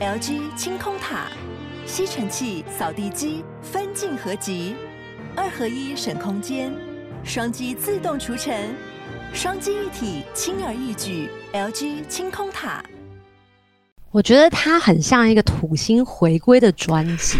LG 清空塔，吸尘器、扫地机分镜合集，二合一省空间，双击自动除尘，双击一体轻而易举。LG 清空塔，我觉得它很像一个土星回归的专辑，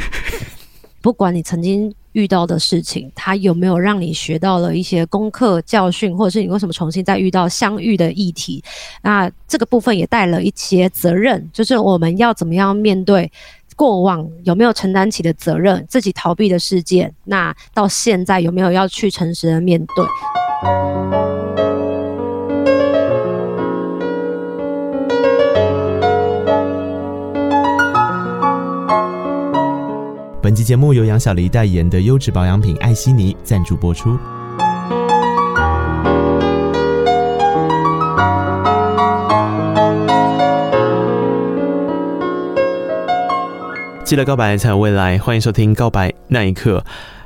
不管你曾经。遇到的事情，他有没有让你学到了一些功课教训，或者是你为什么重新再遇到相遇的议题？那这个部分也带了一些责任，就是我们要怎么样面对过往有没有承担起的责任，自己逃避的事件，那到现在有没有要去诚实的面对？本期节目由杨小黎代言的优质保养品艾希尼赞助播出。记得告白才有未来，欢迎收听《告白那一刻》。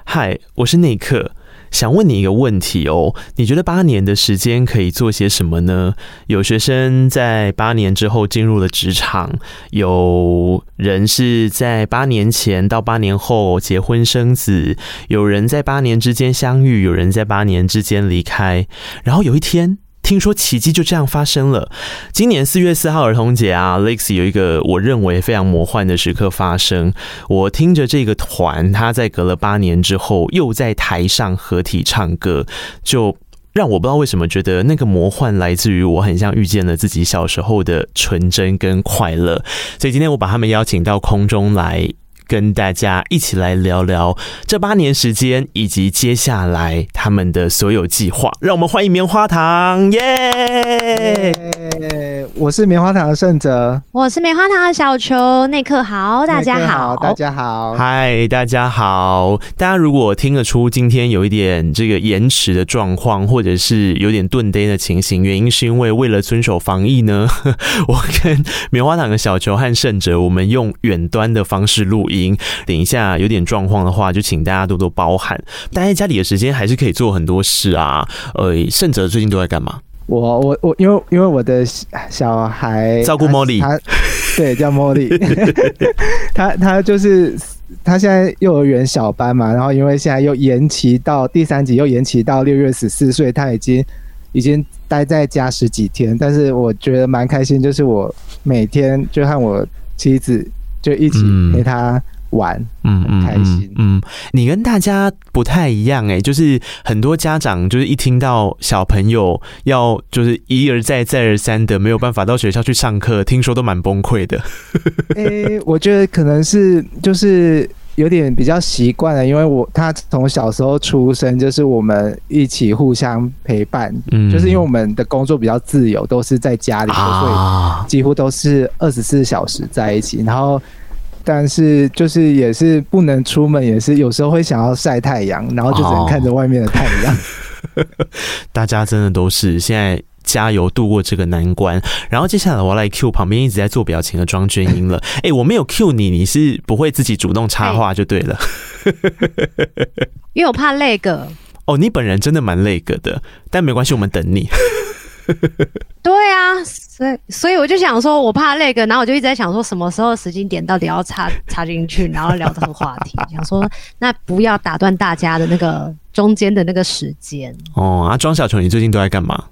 嗨，我是那一刻。想问你一个问题哦，你觉得八年的时间可以做些什么呢？有学生在八年之后进入了职场，有人是在八年前到八年后结婚生子，有人在八年之间相遇，有人在八年之间离开，然后有一天。听说奇迹就这样发生了。今年四月四号儿童节啊，Lex 有一个我认为非常魔幻的时刻发生。我听着这个团，他在隔了八年之后又在台上合体唱歌，就让我不知道为什么觉得那个魔幻来自于我很像遇见了自己小时候的纯真跟快乐。所以今天我把他们邀请到空中来。跟大家一起来聊聊这八年时间，以及接下来他们的所有计划。让我们欢迎棉花糖，耶、yeah! yeah！我是棉花糖的胜哲，我是棉花糖的小球。内克豪，大家好，大家好，嗨，大家好。大家如果听得出今天有一点这个延迟的状况，或者是有点顿呆的情形，原因是因为为了遵守防疫呢，我跟棉花糖的小球和胜哲，我们用远端的方式录音。等一下有点状况的话，就请大家多多包涵。待在家里的时间还是可以做很多事啊。呃，胜哲最近都在干嘛？我我我，因为因为我的小孩照顾茉莉，他对叫茉莉，他他就是他现在幼儿园小班嘛，然后因为现在又延期到第三级，又延期到六月十四岁，他已经已经待在家十几天。但是我觉得蛮开心，就是我每天就和我妻子。就一起陪他玩，嗯，很开心嗯。嗯，你跟大家不太一样哎、欸，就是很多家长就是一听到小朋友要就是一而再再而三的没有办法到学校去上课，听说都蛮崩溃的。哎、欸，我觉得可能是就是有点比较习惯了，因为我他从小时候出生就是我们一起互相陪伴，嗯，就是因为我们的工作比较自由，都是在家里，所以几乎都是二十四小时在一起，然后。但是就是也是不能出门，也是有时候会想要晒太阳，然后就只能看着外面的太阳。Oh. 大家真的都是现在加油度过这个难关。然后接下来我要来 Q 旁边一直在做表情的庄娟英了。哎、欸，我没有 Q 你，你是不会自己主动插话就对了。因为我怕累个。哦，你本人真的蛮累个的，但没关系，我们等你。对啊，所以所以我就想说，我怕那个，然后我就一直在想说，什么时候时间点到底要插 插进去，然后聊这个话题，想说那不要打断大家的那个中间的那个时间。哦，啊，庄小球，你最近都在干嘛？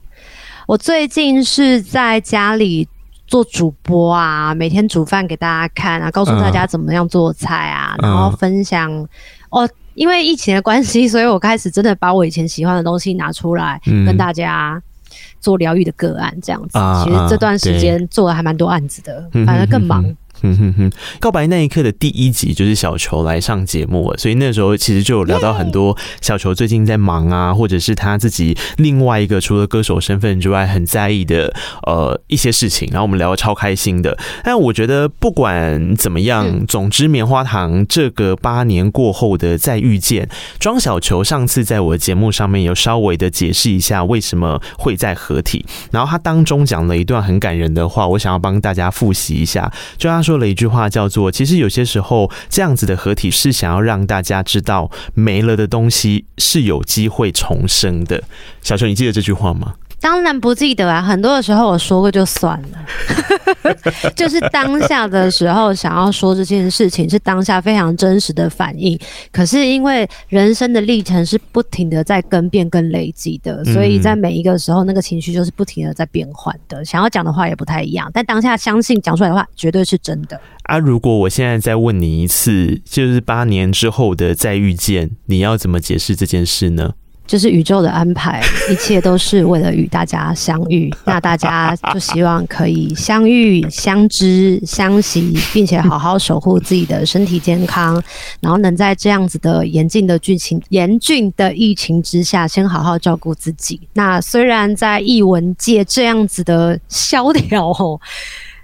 我最近是在家里做主播啊，每天煮饭给大家看啊，告诉大家怎么样做菜啊，嗯、然后分享、嗯、哦。因为疫情的关系，所以我开始真的把我以前喜欢的东西拿出来跟大家。做疗愈的个案这样子，其实这段时间做了还蛮多案子的，反而更忙。嗯哼哼，告白那一刻的第一集就是小球来上节目了，所以那时候其实就有聊到很多小球最近在忙啊，或者是他自己另外一个除了歌手身份之外很在意的呃一些事情，然后我们聊得超开心的。但我觉得不管怎么样，总之棉花糖这个八年过后的再遇见，庄小球上次在我的节目上面有稍微的解释一下为什么会在合体，然后他当中讲了一段很感人的话，我想要帮大家复习一下，就他说。说了一句话，叫做“其实有些时候，这样子的合体是想要让大家知道，没了的东西是有机会重生的。”小熊，你记得这句话吗？当然不记得啊，很多的时候我说过就算了，就是当下的时候想要说这件事情是当下非常真实的反应。可是因为人生的历程是不停的在更变跟累积的，所以在每一个时候那个情绪就是不停的在变换的。想要讲的话也不太一样，但当下相信讲出来的话绝对是真的。啊，如果我现在再问你一次，就是八年之后的再遇见，你要怎么解释这件事呢？就是宇宙的安排，一切都是为了与大家相遇。那大家就希望可以相遇、相知、相惜，并且好好守护自己的身体健康，然后能在这样子的严峻的剧情、严峻的疫情之下，先好好照顾自己。那虽然在译文界这样子的萧条哦，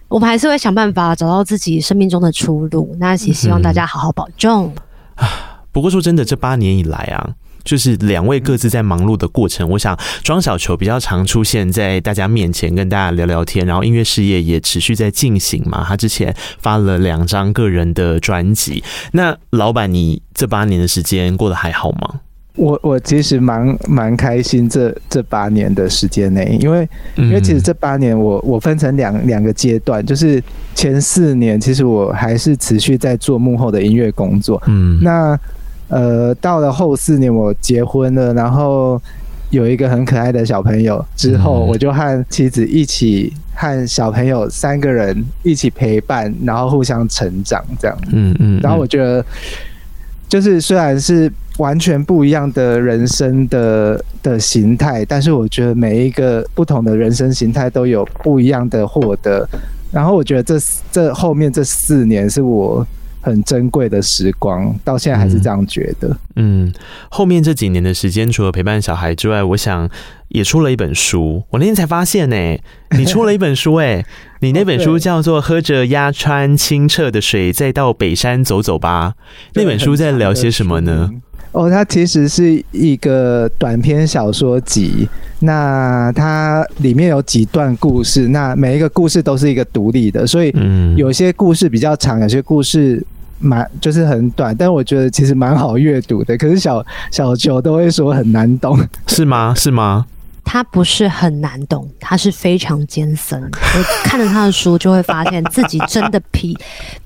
我们还是会想办法找到自己生命中的出路。那也希望大家好好保重。啊、嗯，不过说真的，这八年以来啊。就是两位各自在忙碌的过程，我想庄小球比较常出现在大家面前跟大家聊聊天，然后音乐事业也持续在进行嘛。他之前发了两张个人的专辑。那老板，你这八年的时间过得还好吗？我我其实蛮蛮开心这这八年的时间内，因为因为其实这八年我我分成两两个阶段，就是前四年其实我还是持续在做幕后的音乐工作，嗯，那。呃，到了后四年，我结婚了，然后有一个很可爱的小朋友之后，我就和妻子一起和小朋友三个人一起陪伴，然后互相成长，这样。嗯嗯。然后我觉得，就是虽然是完全不一样的人生的的形态，但是我觉得每一个不同的人生形态都有不一样的获得。然后我觉得这这后面这四年是我。很珍贵的时光，到现在还是这样觉得。嗯，后面这几年的时间，除了陪伴小孩之外，我想也出了一本书。我那天才发现呢、欸，你出了一本书哎、欸，你那本书叫做《喝着鸭川清澈的水，再到北山走走吧》。那本书在聊些什么呢？哦，它其实是一个短篇小说集。那它里面有几段故事，那每一个故事都是一个独立的，所以有些故事比较长，有些故事蛮就是很短，但我觉得其实蛮好阅读的。可是小小球都会说很难懂，是吗？是吗？他不是很难懂，他是非常艰深。我看了他的书，就会发现自己真的皮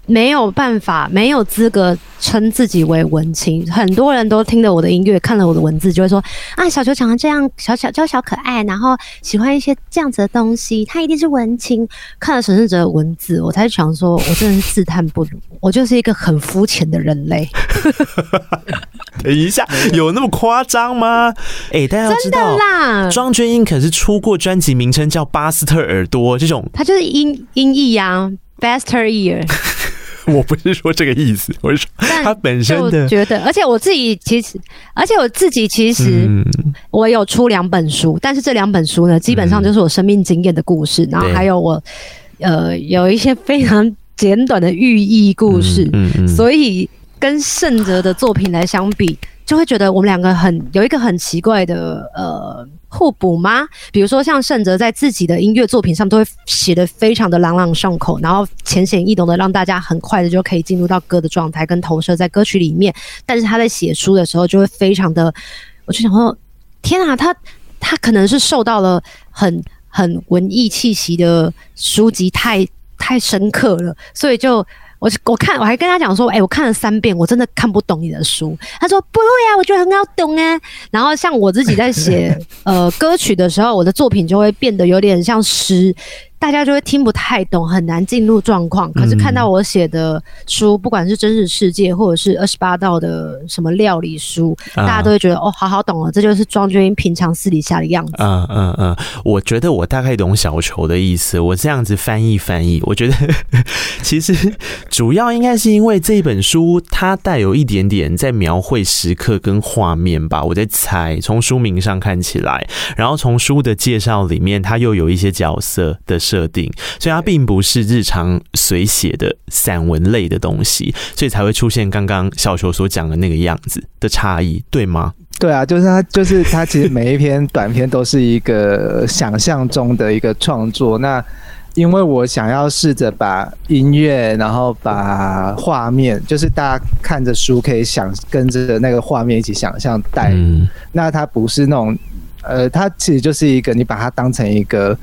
没有办法，没有资格称自己为文青。很多人都听了我的音乐，看了我的文字，就会说：啊，小球长得这样，小小娇小可爱，然后喜欢一些这样子的东西，他一定是文青。看了沈胜哲的文字，我才想说，我真的是自叹不如，我就是一个很肤浅的人类。等一下，有那么夸张吗？哎、欸，大家要知道啦，庄娟英可是出过专辑名称叫《巴斯特耳朵》这种，它就是音音译呀，Bastard Ear。我不是说这个意思，我是说他本身的。觉得，而且我自己其实，而且我自己其实，我有出两本书，但是这两本书呢，基本上就是我生命经验的故事，然后还有我呃有一些非常简短的寓意故事，所以。跟盛泽的作品来相比，就会觉得我们两个很有一个很奇怪的呃互补吗？比如说像盛泽在自己的音乐作品上都会写得非常的朗朗上口，然后浅显易懂的让大家很快的就可以进入到歌的状态跟投射在歌曲里面。但是他在写书的时候就会非常的，我就想说，天啊，他他可能是受到了很很文艺气息的书籍太太深刻了，所以就。我我看我还跟他讲说，哎、欸，我看了三遍，我真的看不懂你的书。他说不会啊，我觉得很好懂啊。然后像我自己在写 呃歌曲的时候，我的作品就会变得有点像诗。大家就会听不太懂，很难进入状况。可是看到我写的书，不管是真实世界，或者是二十八道的什么料理书，大家都会觉得哦，好好懂了，这就是庄鹃瑛平常私底下的样子。嗯嗯嗯，我觉得我大概懂小球的意思。我这样子翻译翻译，我觉得 其实主要应该是因为这本书它带有一点点在描绘时刻跟画面吧。我在猜，从书名上看起来，然后从书的介绍里面，它又有一些角色的。设定，所以它并不是日常随写的散文类的东西，所以才会出现刚刚小球所讲的那个样子的差异，对吗？对啊，就是它，就是它，其实每一篇短篇都是一个想象中的一个创作。那因为我想要试着把音乐，然后把画面，就是大家看着书可以想跟着那个画面一起想象带。嗯，那它不是那种。呃，它其实就是一个，你把它当成一个。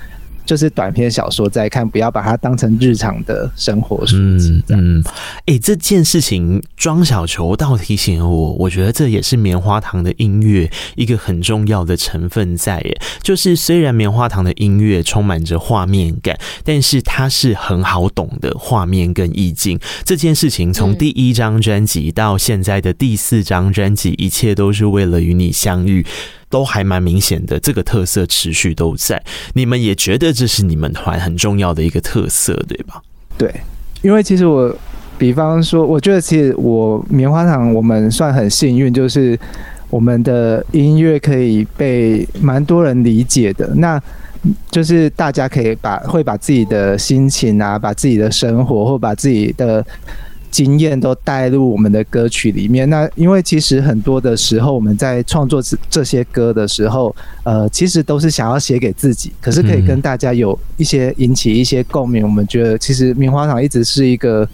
就是短篇小说在看，不要把它当成日常的生活书籍。嗯，哎、欸，这件事情庄小球倒提醒我，我觉得这也是棉花糖的音乐一个很重要的成分在。耶，就是虽然棉花糖的音乐充满着画面感，但是它是很好懂的画面跟意境。这件事情从第一张专辑到现在的第四张专辑，一切都是为了与你相遇。都还蛮明显的，这个特色持续都在。你们也觉得这是你们团很重要的一个特色，对吧？对，因为其实我，比方说，我觉得其实我棉花糖，我们算很幸运，就是我们的音乐可以被蛮多人理解的。那就是大家可以把会把自己的心情啊，把自己的生活，或把自己的。经验都带入我们的歌曲里面。那因为其实很多的时候，我们在创作这这些歌的时候，呃，其实都是想要写给自己，可是可以跟大家有一些引起一些共鸣。我们觉得其实棉花糖一直是一个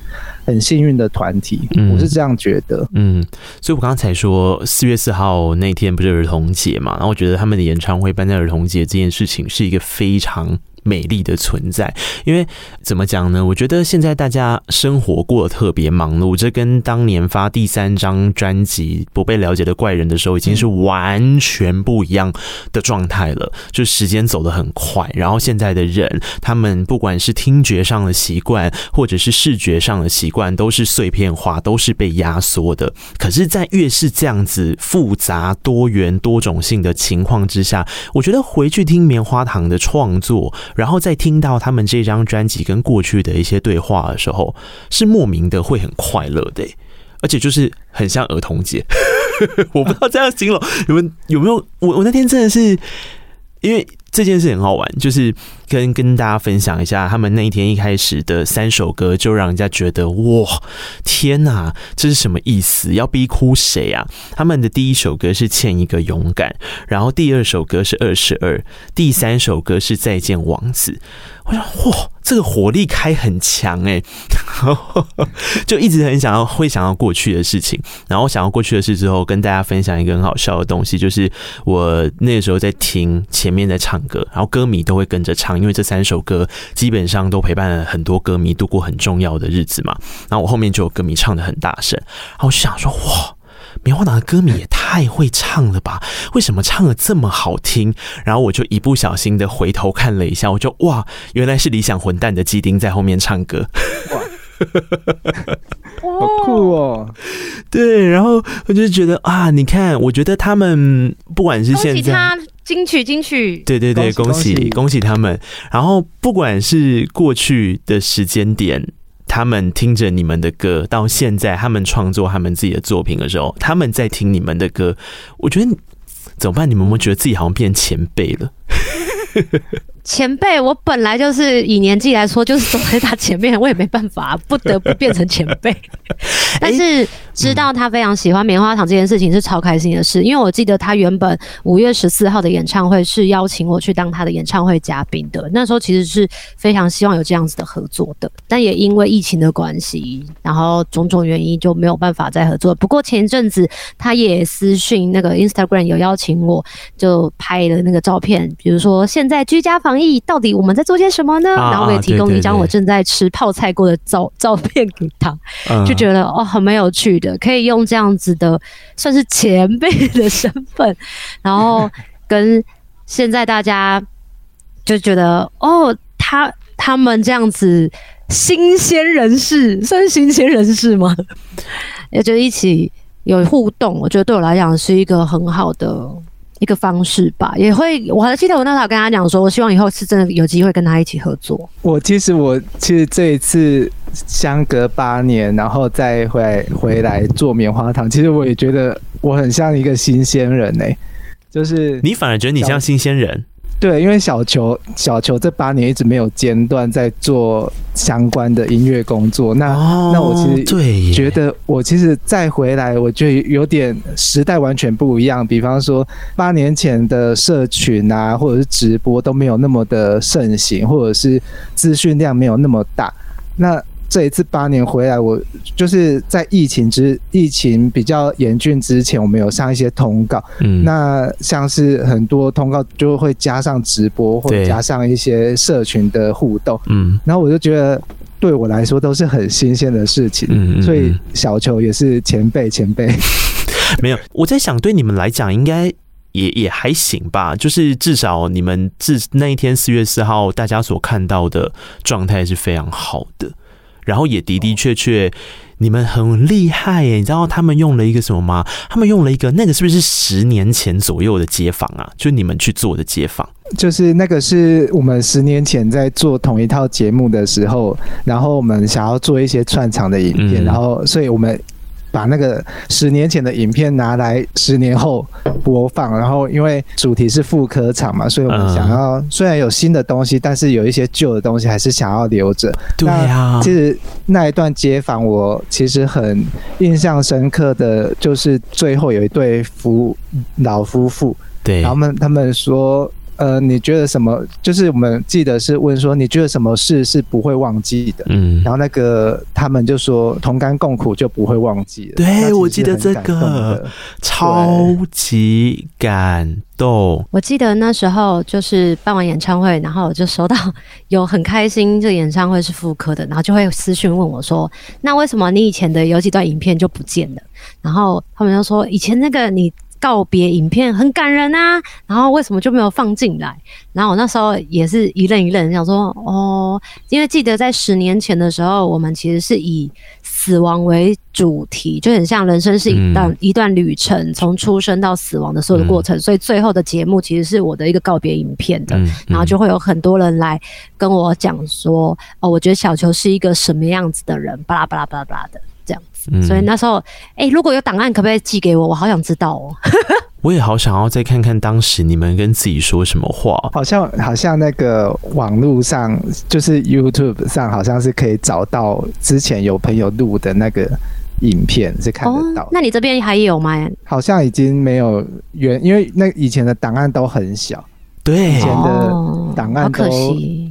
很幸运的团体，我是这样觉得。嗯，所以我刚才说四月四号那天不是儿童节嘛，然后我觉得他们的演唱会办在儿童节这件事情是一个非常。美丽的存在，因为怎么讲呢？我觉得现在大家生活过得特别忙碌，这跟当年发第三张专辑《不被了解的怪人》的时候，已经是完全不一样的状态了。就时间走得很快，然后现在的人，他们不管是听觉上的习惯，或者是视觉上的习惯，都是碎片化，都是被压缩的。可是，在越是这样子复杂、多元、多种性的情况之下，我觉得回去听棉花糖的创作。然后再听到他们这张专辑跟过去的一些对话的时候，是莫名的会很快乐的，而且就是很像儿童节。我不知道这样形容，你们有没有？我我那天真的是因为。这件事很好玩，就是跟跟大家分享一下，他们那一天一开始的三首歌，就让人家觉得哇，天哪，这是什么意思？要逼哭谁啊？他们的第一首歌是《欠一个勇敢》，然后第二首歌是《二十二》，第三首歌是《再见王子》。我想，哇，这个火力开很强哎，就一直很想要会想要过去的事情，然后想要过去的事之后，跟大家分享一个很好笑的东西，就是我那个时候在听前面在唱歌，然后歌迷都会跟着唱，因为这三首歌基本上都陪伴了很多歌迷度过很重要的日子嘛。然后我后面就有歌迷唱得很大声，然后我就想说，哇。棉花糖的歌迷也太会唱了吧？为什么唱得这么好听？然后我就一不小心的回头看了一下，我就哇，原来是理想混蛋的基丁在后面唱歌，好酷哦！对，然后我就觉得啊，你看，我觉得他们不管是现在他金曲金曲，对对对，恭喜恭喜，恭喜他们！然后不管是过去的时间点。他们听着你们的歌，到现在他们创作他们自己的作品的时候，他们在听你们的歌，我觉得怎么办？你们有没有觉得自己好像变前辈了？前辈，我本来就是以年纪来说，就是走在他前面，我也没办法，不得不变成前辈。但是知道他非常喜欢棉花糖这件事情是超开心的事，因为我记得他原本五月十四号的演唱会是邀请我去当他的演唱会嘉宾的，那时候其实是非常希望有这样子的合作的，但也因为疫情的关系，然后种种原因就没有办法再合作。不过前一阵子他也私讯那个 Instagram 有邀请我，就拍了那个照片，比如说现在居家防疫到底我们在做些什么呢？然后我也提供一张我正在吃泡菜过的照照片给他，就觉得哦，很蛮有趣的，可以用这样子的算是前辈的身份，然后跟现在大家就觉得哦，他他们这样子新鲜人士算是新鲜人士吗？也就一起有互动，我觉得对我来讲是一个很好的。一个方式吧，也会，我还记得我那时候跟他讲说，我希望以后是真的有机会跟他一起合作。我其实我其实这一次相隔八年，然后再回来回来做棉花糖，其实我也觉得我很像一个新鲜人呢、欸，就是你反而觉得你像新鲜人。对，因为小球小球这八年一直没有间断在做相关的音乐工作，那、哦、那我其实觉得我其实再回来，我觉得有点时代完全不一样。比方说八年前的社群啊，或者是直播都没有那么的盛行，或者是资讯量没有那么大。那这一次八年回来，我就是在疫情之疫情比较严峻之前，我们有上一些通告。嗯，那像是很多通告就会加上直播，或者加上一些社群的互动。嗯，然后我就觉得对我来说都是很新鲜的事情。嗯，所以小球也是前辈前辈。没有，我在想对你们来讲应该也也还行吧，就是至少你们自那一天四月四号大家所看到的状态是非常好的。然后也的的确确，你们很厉害耶！你知道他们用了一个什么吗？他们用了一个那个是不是十年前左右的街访啊？就你们去做的街访，就是那个是我们十年前在做同一套节目的时候，然后我们想要做一些串场的影片，然后所以我们。把那个十年前的影片拿来十年后播放，然后因为主题是副科场嘛，所以我们想要虽然有新的东西，但是有一些旧的东西还是想要留着。对呀，其实那一段街访我其实很印象深刻的就是最后有一对夫老夫妇，对，然后他们他们说。呃，你觉得什么？就是我们记得是问说，你觉得什么事是不会忘记的？嗯，然后那个他们就说，同甘共苦就不会忘记了。对，我记得这个超级感动。我记得那时候就是办完演唱会，然后我就收到有很开心，这个演唱会是复刻的，然后就会私讯问我说，那为什么你以前的有几段影片就不见了？然后他们就说，以前那个你。告别影片很感人啊，然后为什么就没有放进来？然后我那时候也是一愣一愣，想说哦，因为记得在十年前的时候，我们其实是以死亡为主题，就很像人生是一段、嗯、一段旅程，从出生到死亡的所有的过程，嗯、所以最后的节目其实是我的一个告别影片的。然后就会有很多人来跟我讲说，哦，我觉得小球是一个什么样子的人，巴拉巴拉巴拉巴拉的。所以那时候，哎、欸，如果有档案，可不可以寄给我？我好想知道哦。我也好想要再看看当时你们跟自己说什么话。好像好像那个网络上，就是 YouTube 上，好像是可以找到之前有朋友录的那个影片，是看得到、哦。那你这边还有吗？好像已经没有原，因为那以前的档案都很小，对，以前的档案都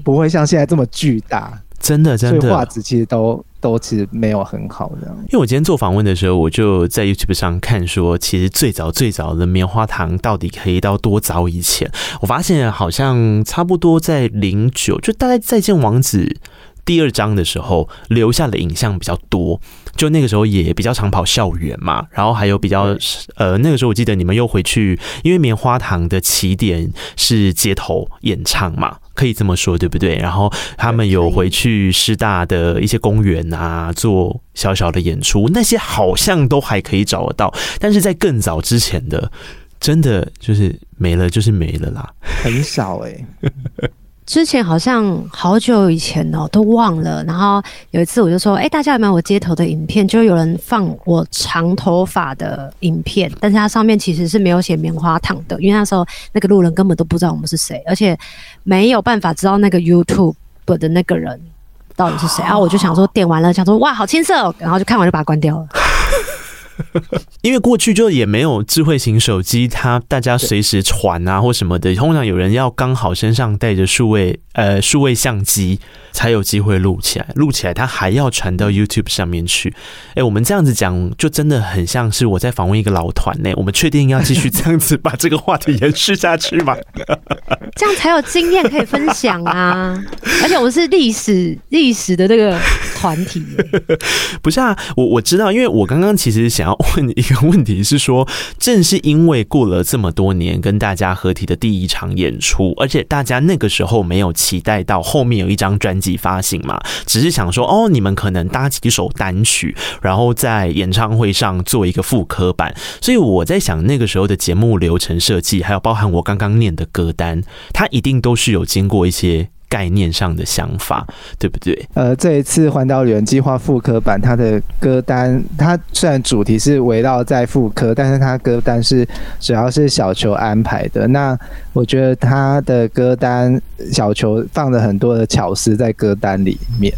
不会像现在这么巨大。真的，真的，所以画质其实都都其实没有很好的。因为我今天做访问的时候，我就在 YouTube 上看说，其实最早最早的棉花糖到底可以到多早以前？我发现好像差不多在零九，就大概再见王子第二章的时候留下的影像比较多。就那个时候也比较常跑校园嘛，然后还有比较呃，那个时候我记得你们又回去，因为棉花糖的起点是街头演唱嘛。可以这么说，对不对？然后他们有回去师大的一些公园啊，做小小的演出，那些好像都还可以找得到。但是在更早之前的，真的就是没了，就是没了啦，很少哎、欸。之前好像好久以前哦，都忘了。然后有一次我就说：“哎，大家有没有我街头的影片？”就有人放我长头发的影片，但是它上面其实是没有写棉花糖的，因为那时候那个路人根本都不知道我们是谁，而且没有办法知道那个 YouTube 的那个人到底是谁。然后我就想说，点完了想说：“哇，好青涩哦！”然后就看完就把它关掉了。因为过去就也没有智慧型手机，它大家随时传啊或什么的，通常有人要刚好身上带着数位呃数位相机才有机会录起来，录起来它还要传到 YouTube 上面去。哎、欸，我们这样子讲，就真的很像是我在访问一个老团呢。我们确定要继续这样子把这个话题延续下去吗？这样才有经验可以分享啊！而且我们是历史历史的这个团体，不是啊？我我知道，因为我刚刚其实想。然后问你一个问题是说，正是因为过了这么多年跟大家合体的第一场演出，而且大家那个时候没有期待到后面有一张专辑发行嘛，只是想说哦，你们可能搭几首单曲，然后在演唱会上做一个复刻版。所以我在想，那个时候的节目流程设计，还有包含我刚刚念的歌单，它一定都是有经过一些。概念上的想法，对不对？呃，这一次环岛旅人计划复刻版，它的歌单，它虽然主题是围绕在复刻，但是它歌单是主要是小球安排的。那我觉得它的歌单，小球放了很多的巧思在歌单里面。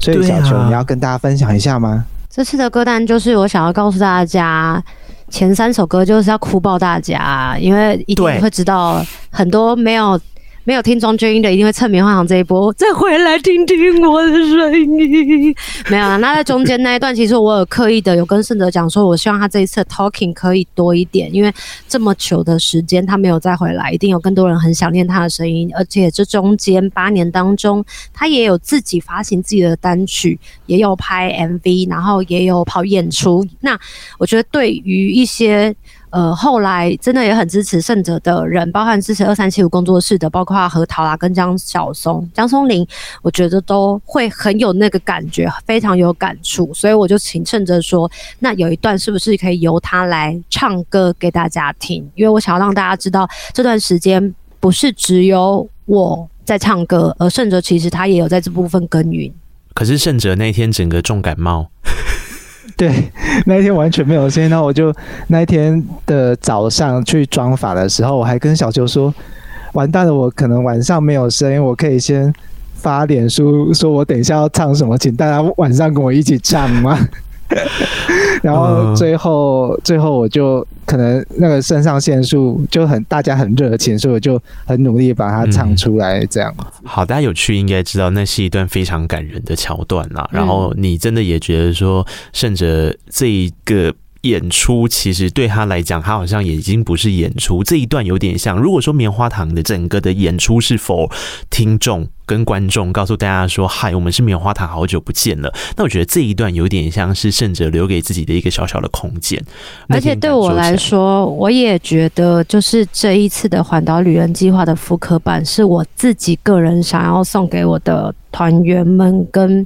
所以小球，你要跟大家分享一下吗？这次的歌单就是我想要告诉大家，前三首歌就是要哭爆大家，因为一定会知道很多没有。没有听庄鹃瑛的，一定会蹭棉花糖这一波，再回来听听我的声音。没有啊，那在中间那一段，其实我有刻意的有跟胜哲讲说，我希望他这一次 talking 可以多一点，因为这么久的时间他没有再回来，一定有更多人很想念他的声音。而且这中间八年当中，他也有自己发行自己的单曲，也有拍 MV，然后也有跑演出。那我觉得对于一些。呃，后来真的也很支持胜哲的人，包含支持二三七五工作室的，包括何桃啦跟江小松、江松林，我觉得都会很有那个感觉，非常有感触，所以我就请胜哲说，那有一段是不是可以由他来唱歌给大家听？因为我想要让大家知道，这段时间不是只有我在唱歌，而胜哲其实他也有在这部分耕耘。可是胜哲那天整个重感冒。对，那一天完全没有声音。那我就那一天的早上去装法的时候，我还跟小球说：“完蛋了，我可能晚上没有声音，我可以先发点书说我等一下要唱什么，请大家晚上跟我一起唱吗？” 然后最后，最后我就可能那个肾上腺素就很，大家很热情，所以我就很努力把它唱出来。这样、嗯、好，大家有趣应该知道，那是一段非常感人的桥段啦。然后你真的也觉得说，甚至这一个。演出其实对他来讲，他好像也已经不是演出，这一段有点像。如果说棉花糖的整个的演出是否听众跟观众告诉大家说：“嗨，我们是棉花糖，好久不见了。”那我觉得这一段有点像是胜者留给自己的一个小小的空间。而且对我来说，我也觉得就是这一次的环岛旅人计划的复刻版，是我自己个人想要送给我的。团员们跟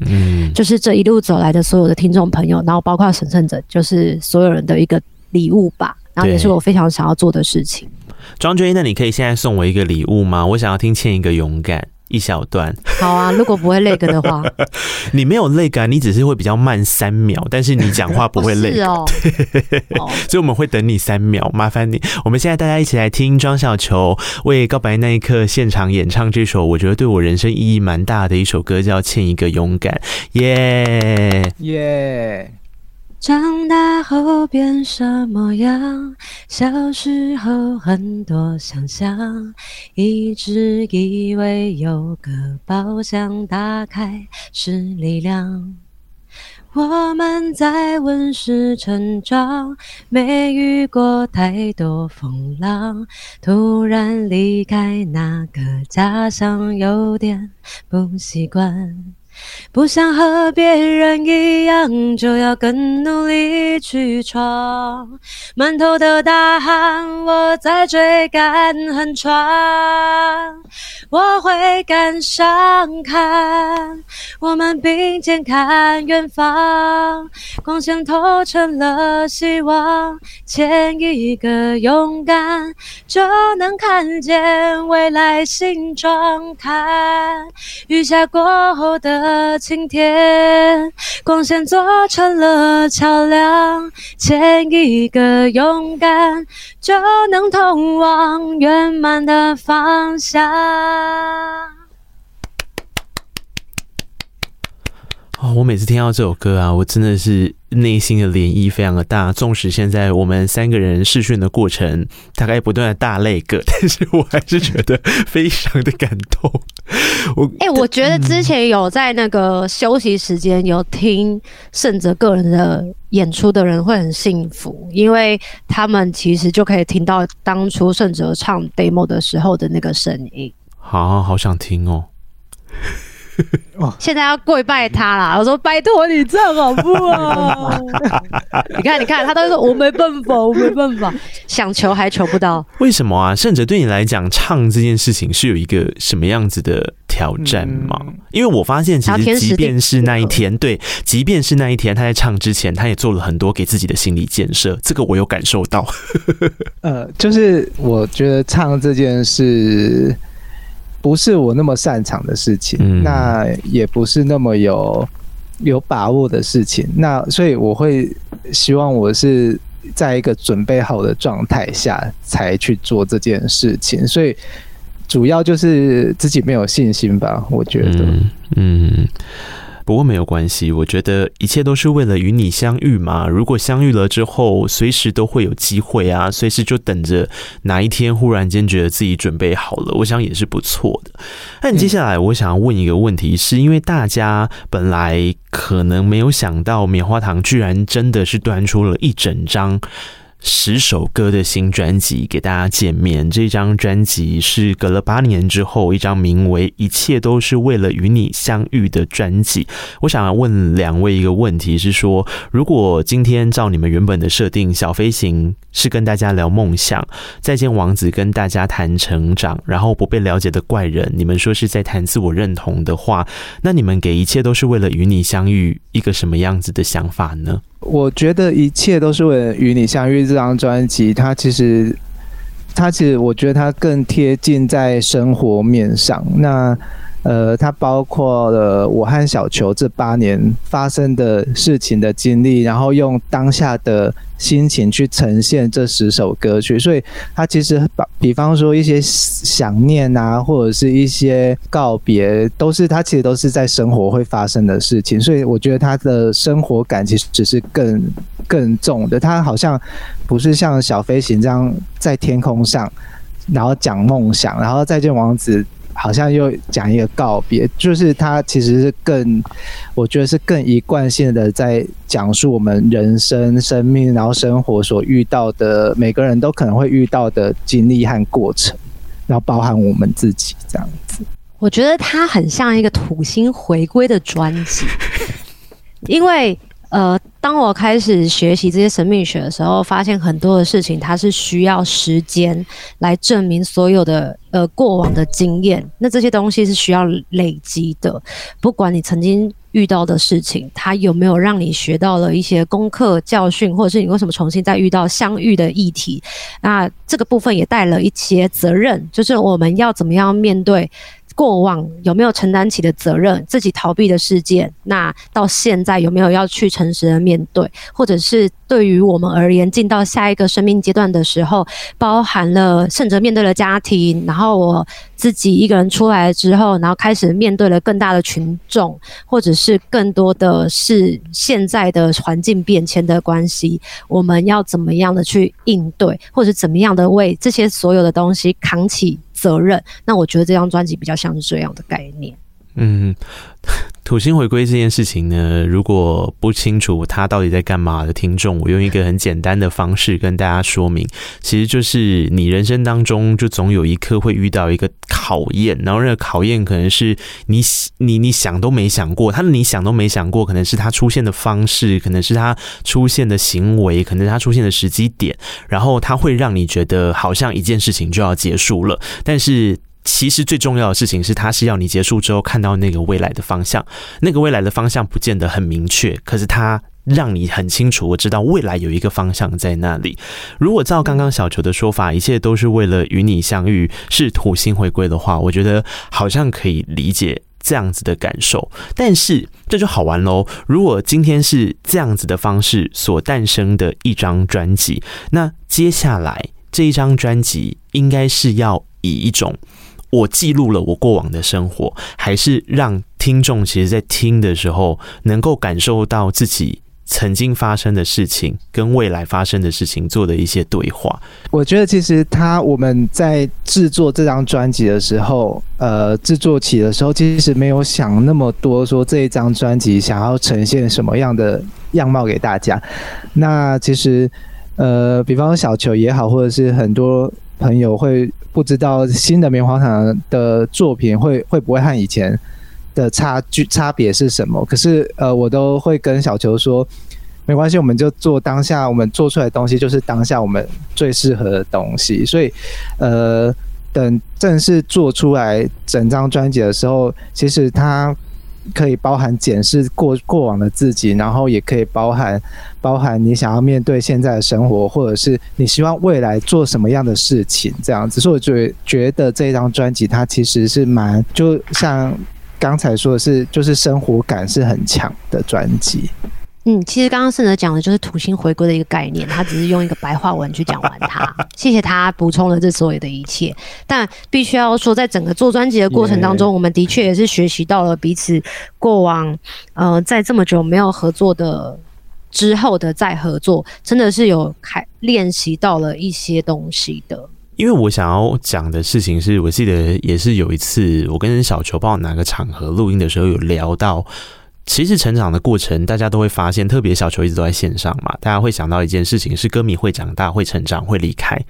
就是这一路走来的所有的听众朋友，然后包括神圣者，就是所有人的一个礼物吧。然后也是我非常想要做的事情。庄鹃瑛，那你可以现在送我一个礼物吗？我想要听欠一个勇敢。一小段，好啊。如果不会累个的话，你没有累感，你只是会比较慢三秒，但是你讲话不会累。是哦，所以我们会等你三秒，麻烦你。我们现在大家一起来听庄小球为告白那一刻现场演唱这首，我觉得对我人生意义蛮大的一首歌，叫《欠一个勇敢》。耶耶。长大后变什么样？小时候很多想象，一直以为有个宝箱，打开是力量。我们在温室成长，没遇过太多风浪，突然离开那个家乡，有点不习惯。不想和别人一样，就要更努力去闯。满头的大汗，我在追赶横闯。我会赶上看，我们并肩看远方，光线透成了希望。前一个勇敢，就能看见未来新状态。雨下过后的。的晴天，光线做成了桥梁，牵一个勇敢，就能通往圆满的方向。哦，我每次听到这首歌啊，我真的是内心的涟漪非常的大。纵使现在我们三个人试训的过程，大概不断的大泪个，但是我还是觉得非常的感动。我哎、欸，我觉得之前有在那个休息时间有听盛哲个人的演出的人会很幸福，因为他们其实就可以听到当初盛哲唱 demo 的时候的那个声音。好好想听哦。现在要跪拜他啦！我说拜托你唱好不好？你看，你看，他都说我没办法，我没办法，想求还求不到。为什么啊？胜哲对你来讲，唱这件事情是有一个什么样子的挑战吗？嗯、因为我发现，其实即便是那一天，对，即便是那一天，他在唱之前，他也做了很多给自己的心理建设。这个我有感受到。呃，就是我觉得唱这件事。不是我那么擅长的事情，嗯、那也不是那么有有把握的事情，那所以我会希望我是在一个准备好的状态下才去做这件事情，所以主要就是自己没有信心吧，我觉得。嗯，嗯，不过没有关系，我觉得一切都是为了与你相遇嘛。如果相遇了之后，随时都会有机会啊，随时就等着哪一天忽然间觉得自己准备好了，我想也是不错的。那接下来我想要问一个问题，是因为大家本来可能没有想到棉花糖居然真的是端出了一整张。十首歌的新专辑给大家见面。这张专辑是隔了八年之后，一张名为《一切都是为了与你相遇》的专辑。我想要问两位一个问题，是说，如果今天照你们原本的设定，小飞行是跟大家聊梦想，再见王子跟大家谈成长，然后不被了解的怪人，你们说是在谈自我认同的话，那你们给《一切都是为了与你相遇》一个什么样子的想法呢？我觉得一切都是为了与你相遇。这张专辑，它其实，它其实，我觉得它更贴近在生活面上。那。呃，它包括了我和小球这八年发生的事情的经历，然后用当下的心情去呈现这十首歌曲，所以它其实把，比方说一些想念啊，或者是一些告别，都是它其实都是在生活会发生的事情，所以我觉得它的生活感其实只是更更重的，它好像不是像小飞行这样在天空上，然后讲梦想，然后再见王子。好像又讲一个告别，就是他其实是更，我觉得是更一贯性的在讲述我们人生、生命，然后生活所遇到的，每个人都可能会遇到的经历和过程，然后包含我们自己这样子。我觉得他很像一个土星回归的专辑，因为。呃，当我开始学习这些神秘学的时候，发现很多的事情它是需要时间来证明所有的呃过往的经验。那这些东西是需要累积的。不管你曾经遇到的事情，它有没有让你学到了一些功课教训，或者是你为什么重新再遇到相遇的议题？那这个部分也带了一些责任，就是我们要怎么样面对。过往有没有承担起的责任，自己逃避的事件，那到现在有没有要去诚实的面对，或者是对于我们而言，进到下一个生命阶段的时候，包含了甚至面对了家庭，然后我自己一个人出来之后，然后开始面对了更大的群众，或者是更多的是现在的环境变迁的关系，我们要怎么样的去应对，或者怎么样的为这些所有的东西扛起责任，那我觉得这张专辑比较像是这样的概念。嗯，土星回归这件事情呢，如果不清楚它到底在干嘛的听众，我用一个很简单的方式跟大家说明，其实就是你人生当中就总有一刻会遇到一个考验，然后那个考验可能是你你你想都没想过，他你想都没想过，可能是他出现的方式，可能是他出现的行为，可能是他出现的时机点，然后他会让你觉得好像一件事情就要结束了，但是。其实最重要的事情是，它是要你结束之后看到那个未来的方向。那个未来的方向不见得很明确，可是它让你很清楚，我知道未来有一个方向在那里。如果照刚刚小球的说法，一切都是为了与你相遇，是土星回归的话，我觉得好像可以理解这样子的感受。但是这就好玩喽。如果今天是这样子的方式所诞生的一张专辑，那接下来这一张专辑应该是要以一种。我记录了我过往的生活，还是让听众其实，在听的时候能够感受到自己曾经发生的事情跟未来发生的事情做的一些对话。我觉得其实他我们在制作这张专辑的时候，呃，制作起的时候，其实没有想那么多，说这一张专辑想要呈现什么样的样貌给大家。那其实，呃，比方说小球也好，或者是很多朋友会。不知道新的棉花糖的作品会会不会和以前的差距差别是什么？可是呃，我都会跟小球说，没关系，我们就做当下我们做出来的东西，就是当下我们最适合的东西。所以呃，等正式做出来整张专辑的时候，其实它。可以包含检视过过往的自己，然后也可以包含包含你想要面对现在的生活，或者是你希望未来做什么样的事情，这样子。所以我觉觉得这张专辑它其实是蛮，就像刚才说的是，就是生活感是很强的专辑。嗯，其实刚刚胜哲讲的就是土星回归的一个概念，他只是用一个白话文去讲完它。谢谢他补充了这所有的一切，但必须要说，在整个做专辑的过程当中.我们的确也是学习到了彼此过往，呃，在这么久没有合作的之后的再合作，真的是有开练习到了一些东西的。因为我想要讲的事情是，我记得也是有一次我跟小球，不知道哪个场合录音的时候有聊到。其实成长的过程，大家都会发现，特别小球一直都在线上嘛，大家会想到一件事情是，歌迷会长大、会成长、会离开，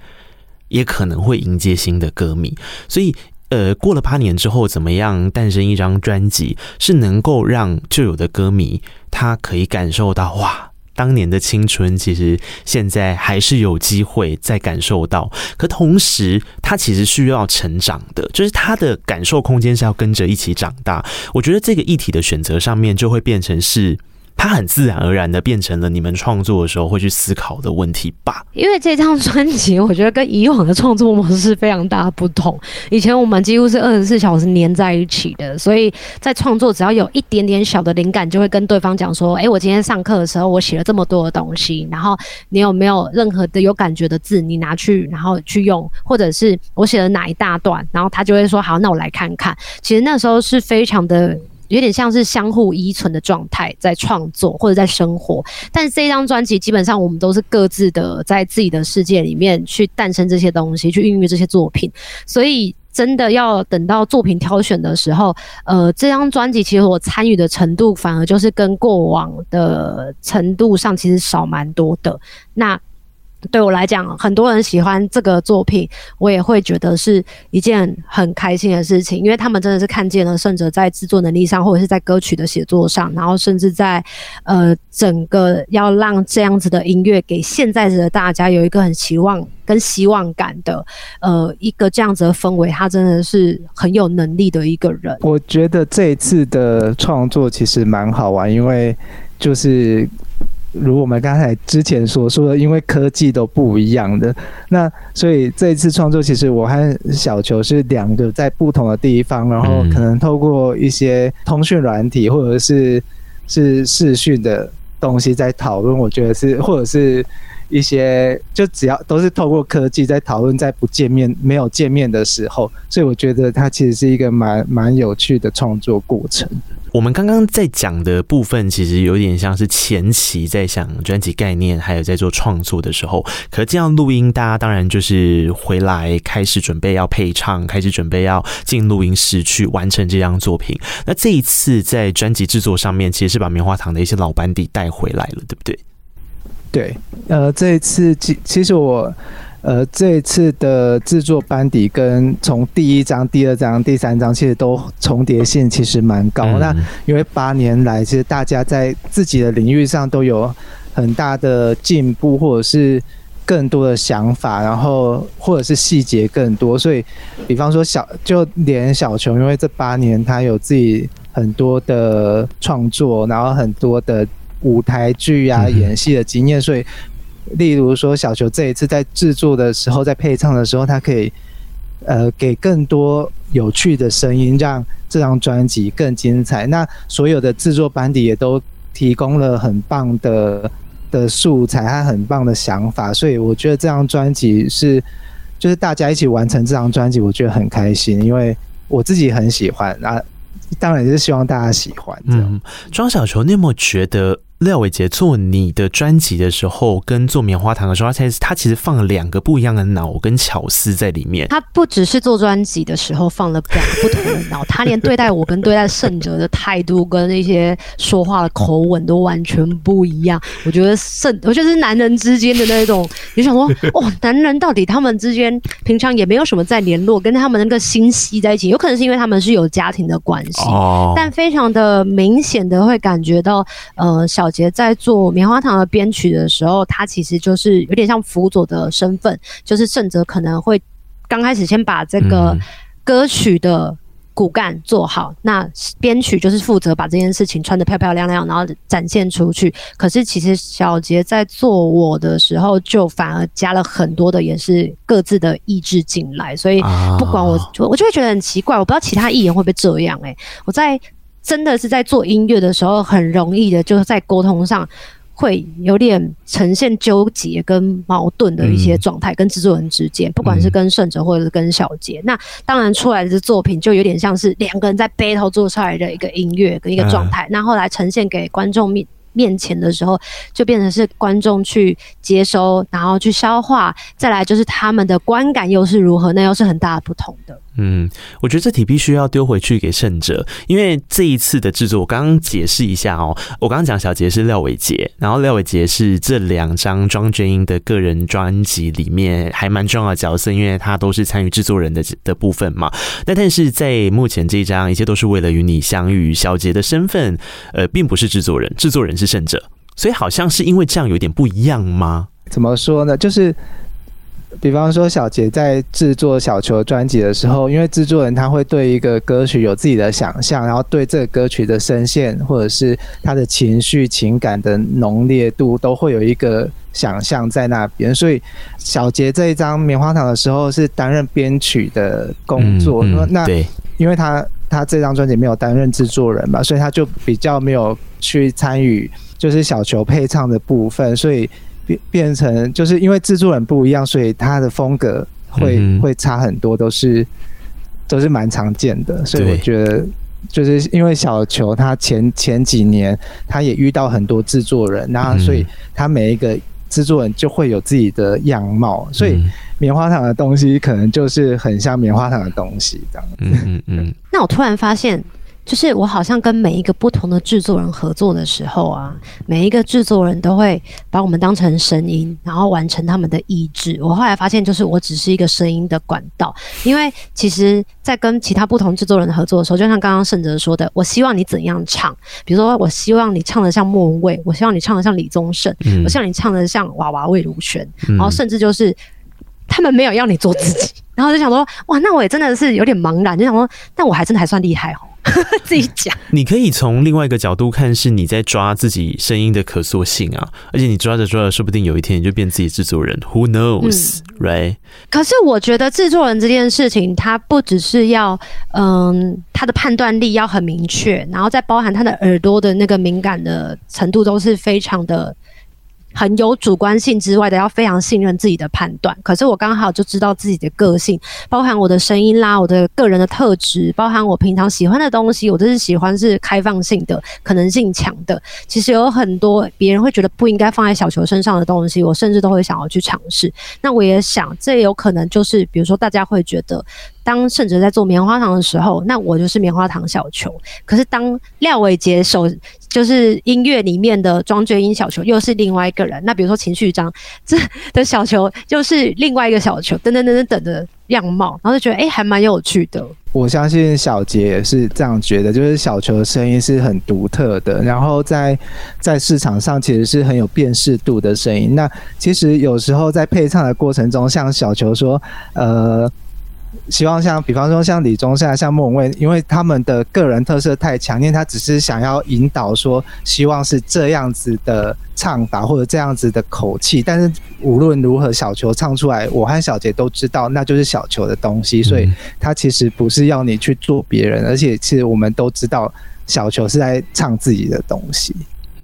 也可能会迎接新的歌迷。所以，呃，过了八年之后，怎么样诞生一张专辑，是能够让旧有的歌迷他可以感受到哇。当年的青春，其实现在还是有机会再感受到。可同时，他其实需要成长的，就是他的感受空间是要跟着一起长大。我觉得这个议题的选择上面，就会变成是。它很自然而然的变成了你们创作的时候会去思考的问题吧？因为这张专辑，我觉得跟以往的创作模式非常大不同。以前我们几乎是二十四小时黏在一起的，所以在创作只要有一点点小的灵感，就会跟对方讲说：“诶，我今天上课的时候我写了这么多的东西，然后你有没有任何的有感觉的字，你拿去然后去用，或者是我写了哪一大段，然后他就会说：好，那我来看看。其实那时候是非常的。”有点像是相互依存的状态，在创作或者在生活。但是这一张专辑基本上我们都是各自的在自己的世界里面去诞生这些东西，去孕育这些作品。所以真的要等到作品挑选的时候，呃，这张专辑其实我参与的程度反而就是跟过往的程度上其实少蛮多的。那。对我来讲，很多人喜欢这个作品，我也会觉得是一件很开心的事情，因为他们真的是看见了胜哲在制作能力上，或者是在歌曲的写作上，然后甚至在呃整个要让这样子的音乐给现在的大家有一个很期望跟希望感的呃一个这样子的氛围，他真的是很有能力的一个人。我觉得这一次的创作其实蛮好玩，因为就是。如我们刚才之前所说的，因为科技都不一样的，那所以这一次创作，其实我和小球是两个在不同的地方，然后可能透过一些通讯软体或者是是视讯的东西在讨论。我觉得是，或者是一些就只要都是透过科技在讨论，在不见面、没有见面的时候，所以我觉得它其实是一个蛮蛮有趣的创作过程。我们刚刚在讲的部分，其实有点像是前期在想专辑概念，还有在做创作的时候。可这样录音，大家当然就是回来开始准备要配唱，开始准备要进录音室去完成这张作品。那这一次在专辑制作上面，其实是把棉花糖的一些老班底带回来了，对不对？对，呃，这一次其其实我。呃，这一次的制作班底跟从第一章、第二章、第三章，其实都重叠性其实蛮高。嗯、那因为八年来，其实大家在自己的领域上都有很大的进步，或者是更多的想法，然后或者是细节更多。所以，比方说小，就连小琼，因为这八年他有自己很多的创作，然后很多的舞台剧啊、演戏的经验，所以。例如说，小球这一次在制作的时候，在配唱的时候，他可以呃给更多有趣的声音，让这张专辑更精彩。那所有的制作班底也都提供了很棒的的素材和很棒的想法，所以我觉得这张专辑是就是大家一起完成这张专辑，我觉得很开心，因为我自己很喜欢，那当然也是希望大家喜欢。这样，嗯，庄小球，你有没有觉得？廖伟杰做你的专辑的时候，跟做棉花糖的时候，他他其实放了两个不一样的脑跟巧思在里面。他不只是做专辑的时候放了两个不同的脑，他连对待我跟对待胜哲的态度跟那些说话的口吻都完全不一样。我觉得胜，我觉得是男人之间的那种，你想说，哦，男人到底他们之间平常也没有什么在联络，跟他们那个心系在一起，有可能是因为他们是有家庭的关系，哦，但非常的明显的会感觉到，呃，小。杰在做棉花糖的编曲的时候，他其实就是有点像辅佐的身份，就是胜哲可能会刚开始先把这个歌曲的骨干做好，那编曲就是负责把这件事情穿得漂漂亮亮，然后展现出去。可是其实小杰在做我的时候，就反而加了很多的也是各自的意志进来，所以不管我，我就会觉得很奇怪，我不知道其他艺人会不会这样诶、欸，我在。真的是在做音乐的时候，很容易的就在沟通上。会有点呈现纠结跟矛盾的一些状态，跟制作人之间，不管是跟胜哲或者是跟小杰，那当然出来的作品就有点像是两个人在 battle 做出来的一个音乐跟一个状态，那后来呈现给观众面面前的时候，就变成是观众去接收，然后去消化，再来就是他们的观感又是如何，那又是很大的不同的。嗯，我觉得这题必须要丢回去给胜者，因为这一次的制作，我刚刚解释一下哦。我刚刚讲小杰是廖伟杰，然后廖伟杰是这两张庄鹃瑛的个人专辑里面还蛮重要的角色，因为他都是参与制作人的的部分嘛。那但是在目前这一张，一切都是为了与你相遇，小杰的身份呃并不是制作人，制作人是胜者，所以好像是因为这样有点不一样吗？怎么说呢？就是。比方说，小杰在制作小球专辑的时候，因为制作人他会对一个歌曲有自己的想象，然后对这个歌曲的声线或者是他的情绪、情感的浓烈度，都会有一个想象在那边。所以，小杰这一张《棉花糖》的时候是担任编曲的工作。嗯嗯、那对，因为他他这张专辑没有担任制作人嘛，所以他就比较没有去参与就是小球配唱的部分，所以。变变成就是因为制作人不一样，所以他的风格会、嗯、会差很多，都是都是蛮常见的。所以我觉得，就是因为小球他前前几年他也遇到很多制作人，然后所以他每一个制作人就会有自己的样貌，所以棉花糖的东西可能就是很像棉花糖的东西这样子。嗯嗯嗯。那我突然发现。就是我好像跟每一个不同的制作人合作的时候啊，每一个制作人都会把我们当成声音，然后完成他们的意志。我后来发现，就是我只是一个声音的管道。因为其实，在跟其他不同制作人的合作的时候，就像刚刚盛哲说的，我希望你怎样唱，比如说，我希望你唱得像莫文蔚，我希望你唱得像李宗盛，嗯、我希望你唱得像娃娃魏如萱，然后甚至就是他们没有要你做自己，然后就想说，哇，那我也真的是有点茫然，就想说，但我还真的还算厉害哦。自己讲，你可以从另外一个角度看，是你在抓自己声音的可塑性啊，而且你抓着抓着，说不定有一天你就变自己制作人，Who knows，right？、嗯、可是我觉得制作人这件事情，他不只是要，嗯，他的判断力要很明确，然后再包含他的耳朵的那个敏感的程度，都是非常的。很有主观性之外的，要非常信任自己的判断。可是我刚好就知道自己的个性，包含我的声音啦，我的个人的特质，包含我平常喜欢的东西，我都是喜欢是开放性的，可能性强的。其实有很多别人会觉得不应该放在小球身上的东西，我甚至都会想要去尝试。那我也想，这有可能就是，比如说大家会觉得。当胜哲在做棉花糖的时候，那我就是棉花糖小球。可是当廖伟杰手就是音乐里面的庄鹃瑛小球，又是另外一个人。那比如说情绪章这的小球，就是另外一个小球，等等等等等的样貌，然后就觉得哎、还蛮有趣的。我相信小杰也是这样觉得，就是小球的声音是很独特的，然后在在市场上其实是很有辨识度的声音。那其实有时候在配唱的过程中，像小球说，呃。希望像，比方说像李宗盛、像莫文蔚，因为他们的个人特色太强烈，他只是想要引导说，希望是这样子的唱法或者这样子的口气。但是无论如何，小球唱出来，我和小杰都知道，那就是小球的东西。所以，他其实不是要你去做别人，而且其实我们都知道，小球是在唱自己的东西。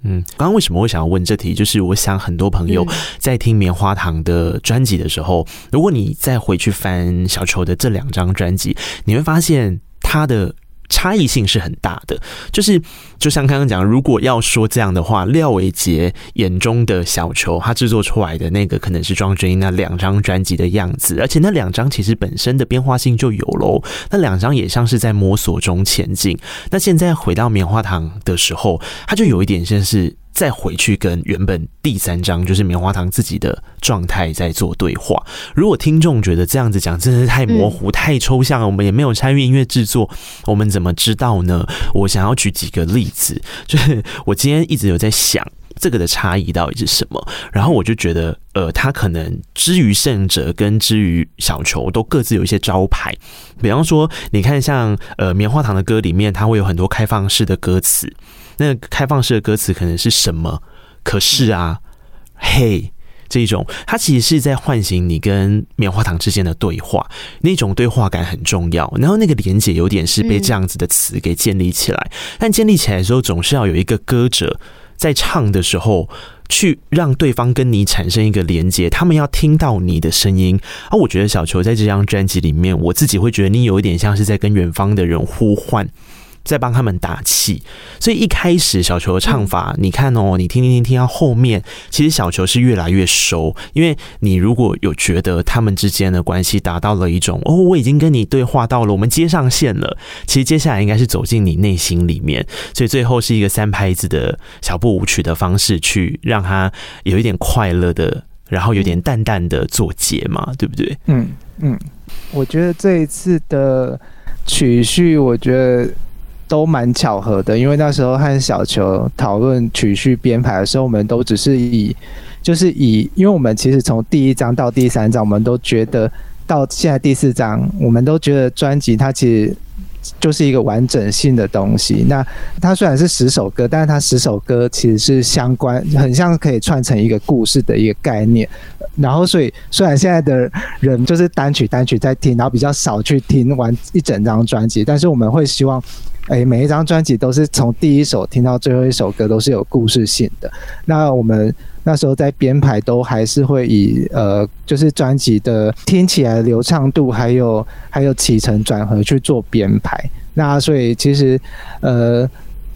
嗯，刚刚为什么会想要问这题？就是我想很多朋友在听棉花糖的专辑的时候，如果你再回去翻小球的这两张专辑，你会发现他的。差异性是很大的，就是就像刚刚讲，如果要说这样的话，廖伟杰眼中的小球，他制作出来的那个可能是庄鹃瑛那两张专辑的样子，而且那两张其实本身的变化性就有喽，那两张也像是在摸索中前进。那现在回到棉花糖的时候，他就有一点像是。再回去跟原本第三章就是棉花糖自己的状态在做对话。如果听众觉得这样子讲真的是太模糊、太抽象了，我们也没有参与音乐制作，我们怎么知道呢？我想要举几个例子，就是我今天一直有在想这个的差异到底是什么，然后我就觉得，呃，他可能之于胜者跟之于小球都各自有一些招牌，比方说，你看像呃棉花糖的歌里面，它会有很多开放式的歌词。那个开放式的歌词可能是什么？可是啊，嘿，这种，它其实是在唤醒你跟棉花糖之间的对话，那种对话感很重要。然后那个连接有点是被这样子的词给建立起来，但建立起来的时候，总是要有一个歌者在唱的时候，去让对方跟你产生一个连接，他们要听到你的声音。而我觉得小球在这张专辑里面，我自己会觉得你有一点像是在跟远方的人呼唤。在帮他们打气，所以一开始小球的唱法，你看哦，你听听听听到后面，其实小球是越来越熟，因为你如果有觉得他们之间的关系达到了一种哦，我已经跟你对话到了，我们接上线了，其实接下来应该是走进你内心里面，所以最后是一个三拍子的小步舞曲的方式，去让他有一点快乐的，然后有点淡淡的作结嘛，对不对？嗯嗯，我觉得这一次的曲序，我觉得。都蛮巧合的，因为那时候和小球讨论曲序编排的时候，我们都只是以，就是以，因为我们其实从第一章到第三章，我们都觉得到现在第四章，我们都觉得专辑它其实就是一个完整性的东西。那它虽然是十首歌，但是它十首歌其实是相关，很像可以串成一个故事的一个概念。然后，所以虽然现在的人就是单曲单曲在听，然后比较少去听完一整张专辑，但是我们会希望。哎，每一张专辑都是从第一首听到最后一首歌，都是有故事性的。那我们那时候在编排，都还是会以呃，就是专辑的听起来流畅度，还有还有起承转合去做编排。那所以其实呃，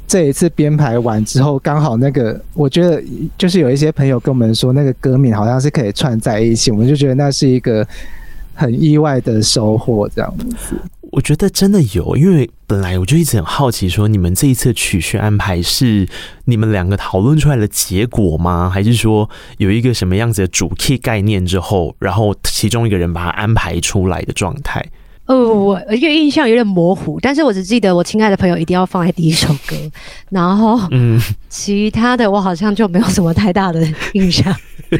这一次编排完之后，刚好那个我觉得就是有一些朋友跟我们说，那个歌名好像是可以串在一起，我们就觉得那是一个很意外的收获，这样子。我觉得真的有，因为本来我就一直很好奇，说你们这一次曲序安排是你们两个讨论出来的结果吗？还是说有一个什么样子的主 key 概念之后，然后其中一个人把它安排出来的状态？呃，我一个印象有点模糊，但是我只记得我亲爱的朋友一定要放在第一首歌，然后嗯，其他的我好像就没有什么太大的印象，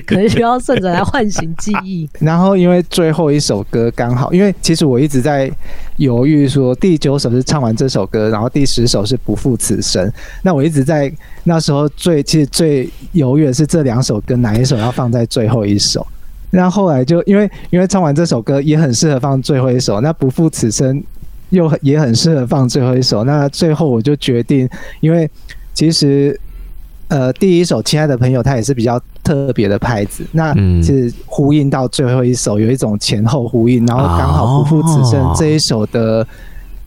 可能需要顺着来唤醒记忆。然后因为最后一首歌刚好，因为其实我一直在犹豫说第九首是唱完这首歌，然后第十首是不负此生。那我一直在那时候最其实最犹豫的是这两首歌哪一首要放在最后一首。那后来就因为因为唱完这首歌也很适合放最后一首，那不负此生又也很适合放最后一首。那最后我就决定，因为其实呃第一首亲爱的朋友它也是比较特别的拍子，那其实呼应到最后一首有一种前后呼应，然后刚好不负此生这一首的。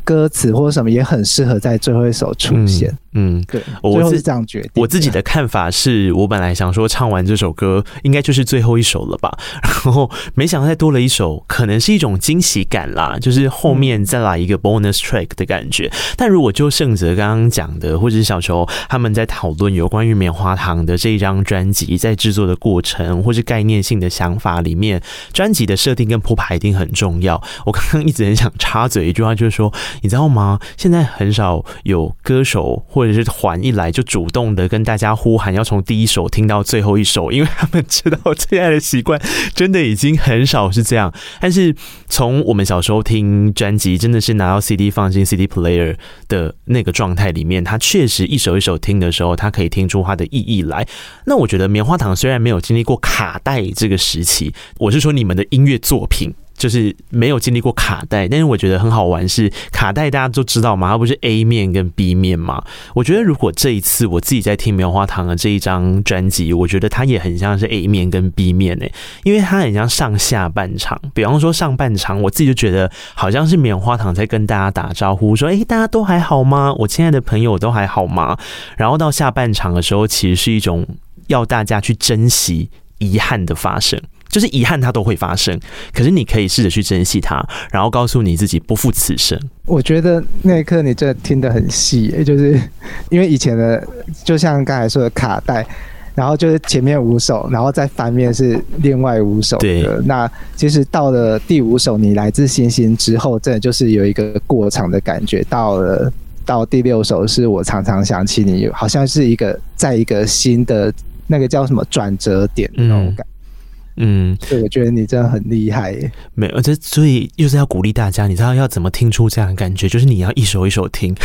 歌词或者什么也很适合在最后一首出现。嗯，嗯对，我是这样决定。我自己的看法是我本来想说唱完这首歌应该就是最后一首了吧，然后没想到再多了一首，可能是一种惊喜感啦，就是后面再来一个 bonus track 的感觉。嗯、但如果就胜泽刚刚讲的，或者是小球他们在讨论有关于棉花糖的这一张专辑在制作的过程，或是概念性的想法里面，专辑的设定跟铺排一定很重要。我刚刚一直很想插嘴一句话，就是说。你知道吗？现在很少有歌手或者是团一来就主动的跟大家呼喊，要从第一首听到最后一首，因为他们知道最爱的习惯真的已经很少是这样。但是从我们小时候听专辑，真的是拿到 CD 放进 CD player 的那个状态里面，它确实一首一首听的时候，它可以听出它的意义来。那我觉得棉花糖虽然没有经历过卡带这个时期，我是说你们的音乐作品。就是没有经历过卡带，但是我觉得很好玩是卡带，大家都知道嘛，它不是 A 面跟 B 面嘛。我觉得如果这一次我自己在听棉花糖的这一张专辑，我觉得它也很像是 A 面跟 B 面诶，因为它很像上下半场。比方说上半场，我自己就觉得好像是棉花糖在跟大家打招呼，说：“诶，大家都还好吗？我亲爱的朋友都还好吗？”然后到下半场的时候，其实是一种要大家去珍惜遗憾的发生。就是遗憾，它都会发生。可是你可以试着去珍惜它，然后告诉你自己不负此生。我觉得那一刻你真的听得很细，就是因为以前的，就像刚才说的卡带，然后就是前面五首，然后再翻面是另外五首。对。那其实到了第五首，你来自星星之后，真的就是有一个过场的感觉。到了到第六首，是我常常想起你，好像是一个在一个新的那个叫什么转折点那种感。嗯，对，我觉得你真的很厉害耶。没有，这所以又是要鼓励大家，你知道要怎么听出这样的感觉，就是你要一首一首听。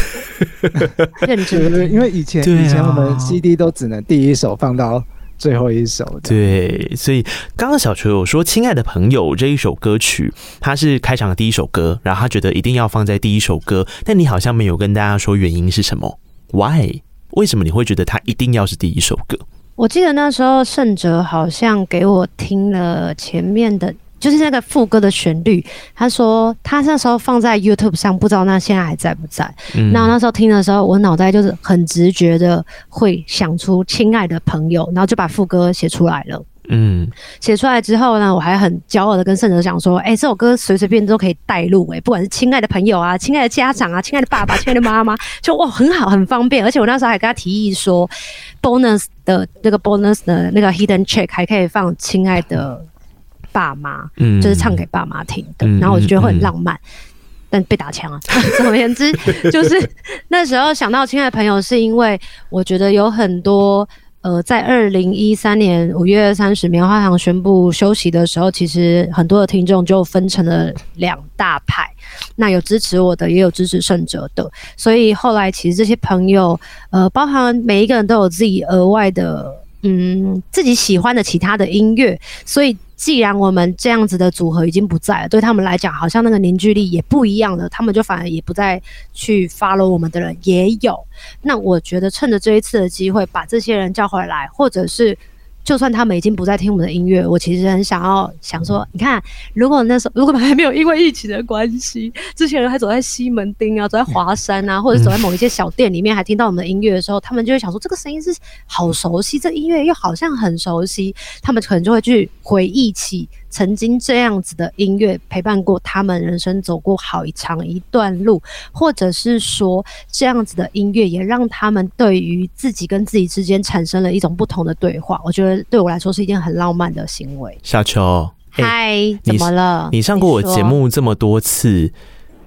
认真，因为以前、啊、以前我们 CD 都只能第一首放到最后一首。对，所以刚刚小球有说《亲爱的朋友》这一首歌曲，它是开场的第一首歌，然后他觉得一定要放在第一首歌，但你好像没有跟大家说原因是什么？Why？为什么你会觉得它一定要是第一首歌？我记得那时候盛哲好像给我听了前面的。就是那个副歌的旋律，他说他那时候放在 YouTube 上，不知道那现在还在不在。嗯、那那时候听的时候，我脑袋就是很直觉的会想出“亲爱的朋友”，然后就把副歌写出来了。嗯，写出来之后呢，我还很骄傲的跟盛哲讲说：“哎、欸，这首歌随随便便都可以带入，哎，不管是亲爱的朋友啊，亲爱的家长啊，亲爱的爸爸，亲爱的妈妈，就哇，很好，很方便。而且我那时候还跟他提议说，bonus 的那个 bonus 的那个 hidden check 还可以放亲爱的。”爸妈，嗯，就是唱给爸妈听的，嗯、然后我就觉得会很浪漫，嗯、但被打枪啊。总而言之，就是 那时候想到亲爱的朋友，是因为我觉得有很多呃，在二零一三年五月三十，棉花糖宣布休息的时候，其实很多的听众就分成了两大派，那有支持我的，也有支持胜者的，所以后来其实这些朋友，呃，包含每一个人都有自己额外的，嗯，自己喜欢的其他的音乐，所以。既然我们这样子的组合已经不在了，对他们来讲，好像那个凝聚力也不一样了。他们就反而也不再去 follow 我们的人也有。那我觉得趁着这一次的机会，把这些人叫回来，或者是。就算他们已经不再听我们的音乐，我其实很想要想说，你看，如果那时候如果还没有因为疫情的关系，这些人还走在西门町啊，走在华山啊，或者走在某一些小店里面，还听到我们的音乐的时候，他们就会想说，这个声音是好熟悉，这音乐又好像很熟悉，他们可能就会去回忆起。曾经这样子的音乐陪伴过他们人生走过好一长一段路，或者是说这样子的音乐也让他们对于自己跟自己之间产生了一种不同的对话。我觉得对我来说是一件很浪漫的行为。小球，嗨，怎么了？你上过我节目这么多次，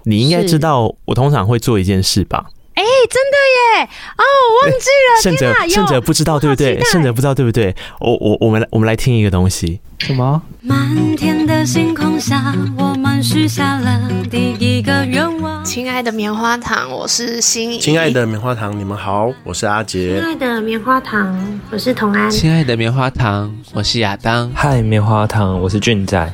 你，你应该知道我通常会做一件事吧？哎、欸，真的耶！哦，我忘记了。胜哲，胜哲不知道对不对？胜哲不知道对不对？我我我们来我们来听一个东西。什么？满天的星空下，我们许下了第一个愿望。亲爱的棉花糖，我是心怡。亲爱的棉花糖，你们好，我是阿杰。亲爱的棉花糖，我是童安。亲爱的棉花糖，我是亚当。嗨，棉花糖，我是俊仔。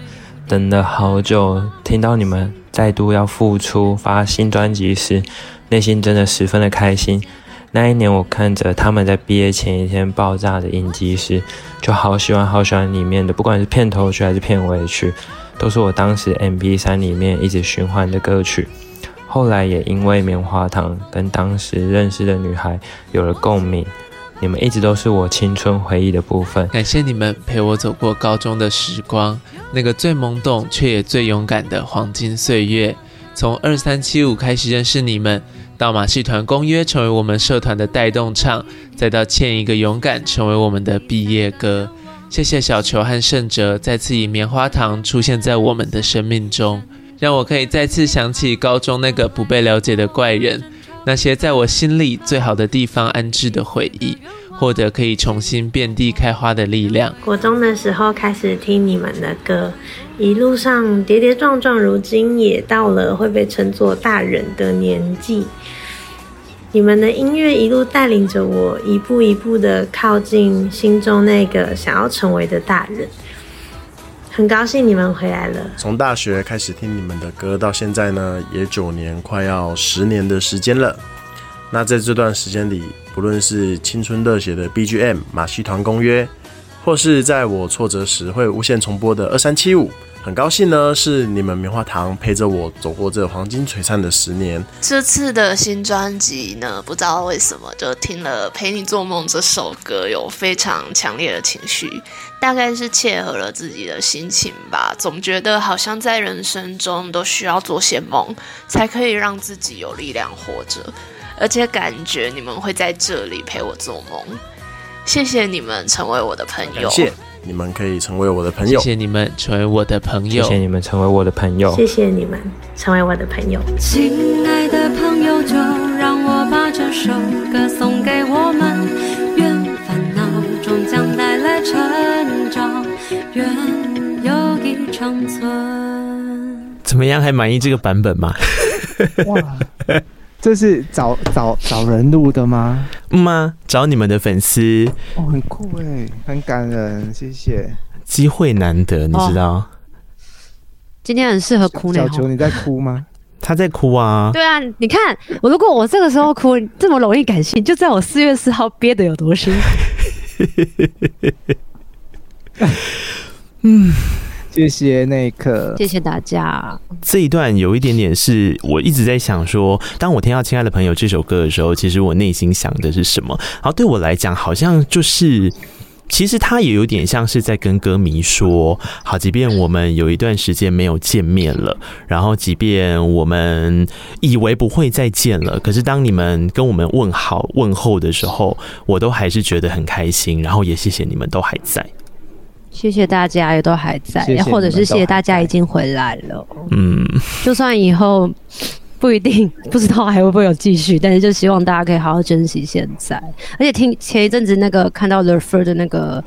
等了好久，听到你们再度要复出发新专辑时。内心真的十分的开心。那一年，我看着他们在毕业前一天爆炸的影集时，就好喜欢好喜欢里面的，不管是片头曲还是片尾曲，都是我当时 MP3 里面一直循环的歌曲。后来也因为棉花糖跟当时认识的女孩有了共鸣，你们一直都是我青春回忆的部分。感谢你们陪我走过高中的时光，那个最懵懂却也最勇敢的黄金岁月。从二三七五开始认识你们，到马戏团公约成为我们社团的带动唱，再到欠一个勇敢成为我们的毕业歌。谢谢小球和胜哲再次以棉花糖出现在我们的生命中，让我可以再次想起高中那个不被了解的怪人，那些在我心里最好的地方安置的回忆，获得可以重新遍地开花的力量。国中的时候开始听你们的歌。一路上跌跌撞撞，如今也到了会被称作大人的年纪。你们的音乐一路带领着我，一步一步的靠近心中那个想要成为的大人。很高兴你们回来了。从大学开始听你们的歌到现在呢，也九年，快要十年的时间了。那在这段时间里，不论是青春热血的 BGM《马戏团公约》，或是在我挫折时会无限重播的二三七五。很高兴呢，是你们棉花糖陪着我走过这黄金璀璨的十年。这次的新专辑呢，不知道为什么就听了《陪你做梦》这首歌，有非常强烈的情绪，大概是切合了自己的心情吧。总觉得好像在人生中都需要做些梦，才可以让自己有力量活着，而且感觉你们会在这里陪我做梦。谢谢你们成为我的朋友。谢你们可以成为我的朋友。谢谢你们成为我的朋友。谢谢你们成为我的朋友。谢谢你们成为我的朋友。亲爱的朋友，就让我把这首歌送给我们。愿烦恼终将带来成长，愿友谊长存。怎么样？还满意这个版本吗？哇！这是找找找人录的吗？吗？找你们的粉丝哦，很酷哎，很感人，谢谢。机会难得，你知道？哦、今天很适合哭。小球，你在哭吗？他在哭啊。对啊，你看我，如果我这个时候哭，这么容易感性，就在我四月四号憋得有多辛苦。嗯。谢谢那一刻，谢谢大家。这一段有一点点是我一直在想说，当我听到《亲爱的朋友》这首歌的时候，其实我内心想的是什么？然后对我来讲，好像就是，其实他也有点像是在跟歌迷说，好，即便我们有一段时间没有见面了，然后即便我们以为不会再见了，可是当你们跟我们问好问候的时候，我都还是觉得很开心，然后也谢谢你们都还在。谢谢大家也都还在，谢谢或者是谢谢大家已经回来了。嗯，就算以后不一定不知道还会不会有继续，但是就希望大家可以好好珍惜现在。而且听前一阵子那个看到 The Fur 的那个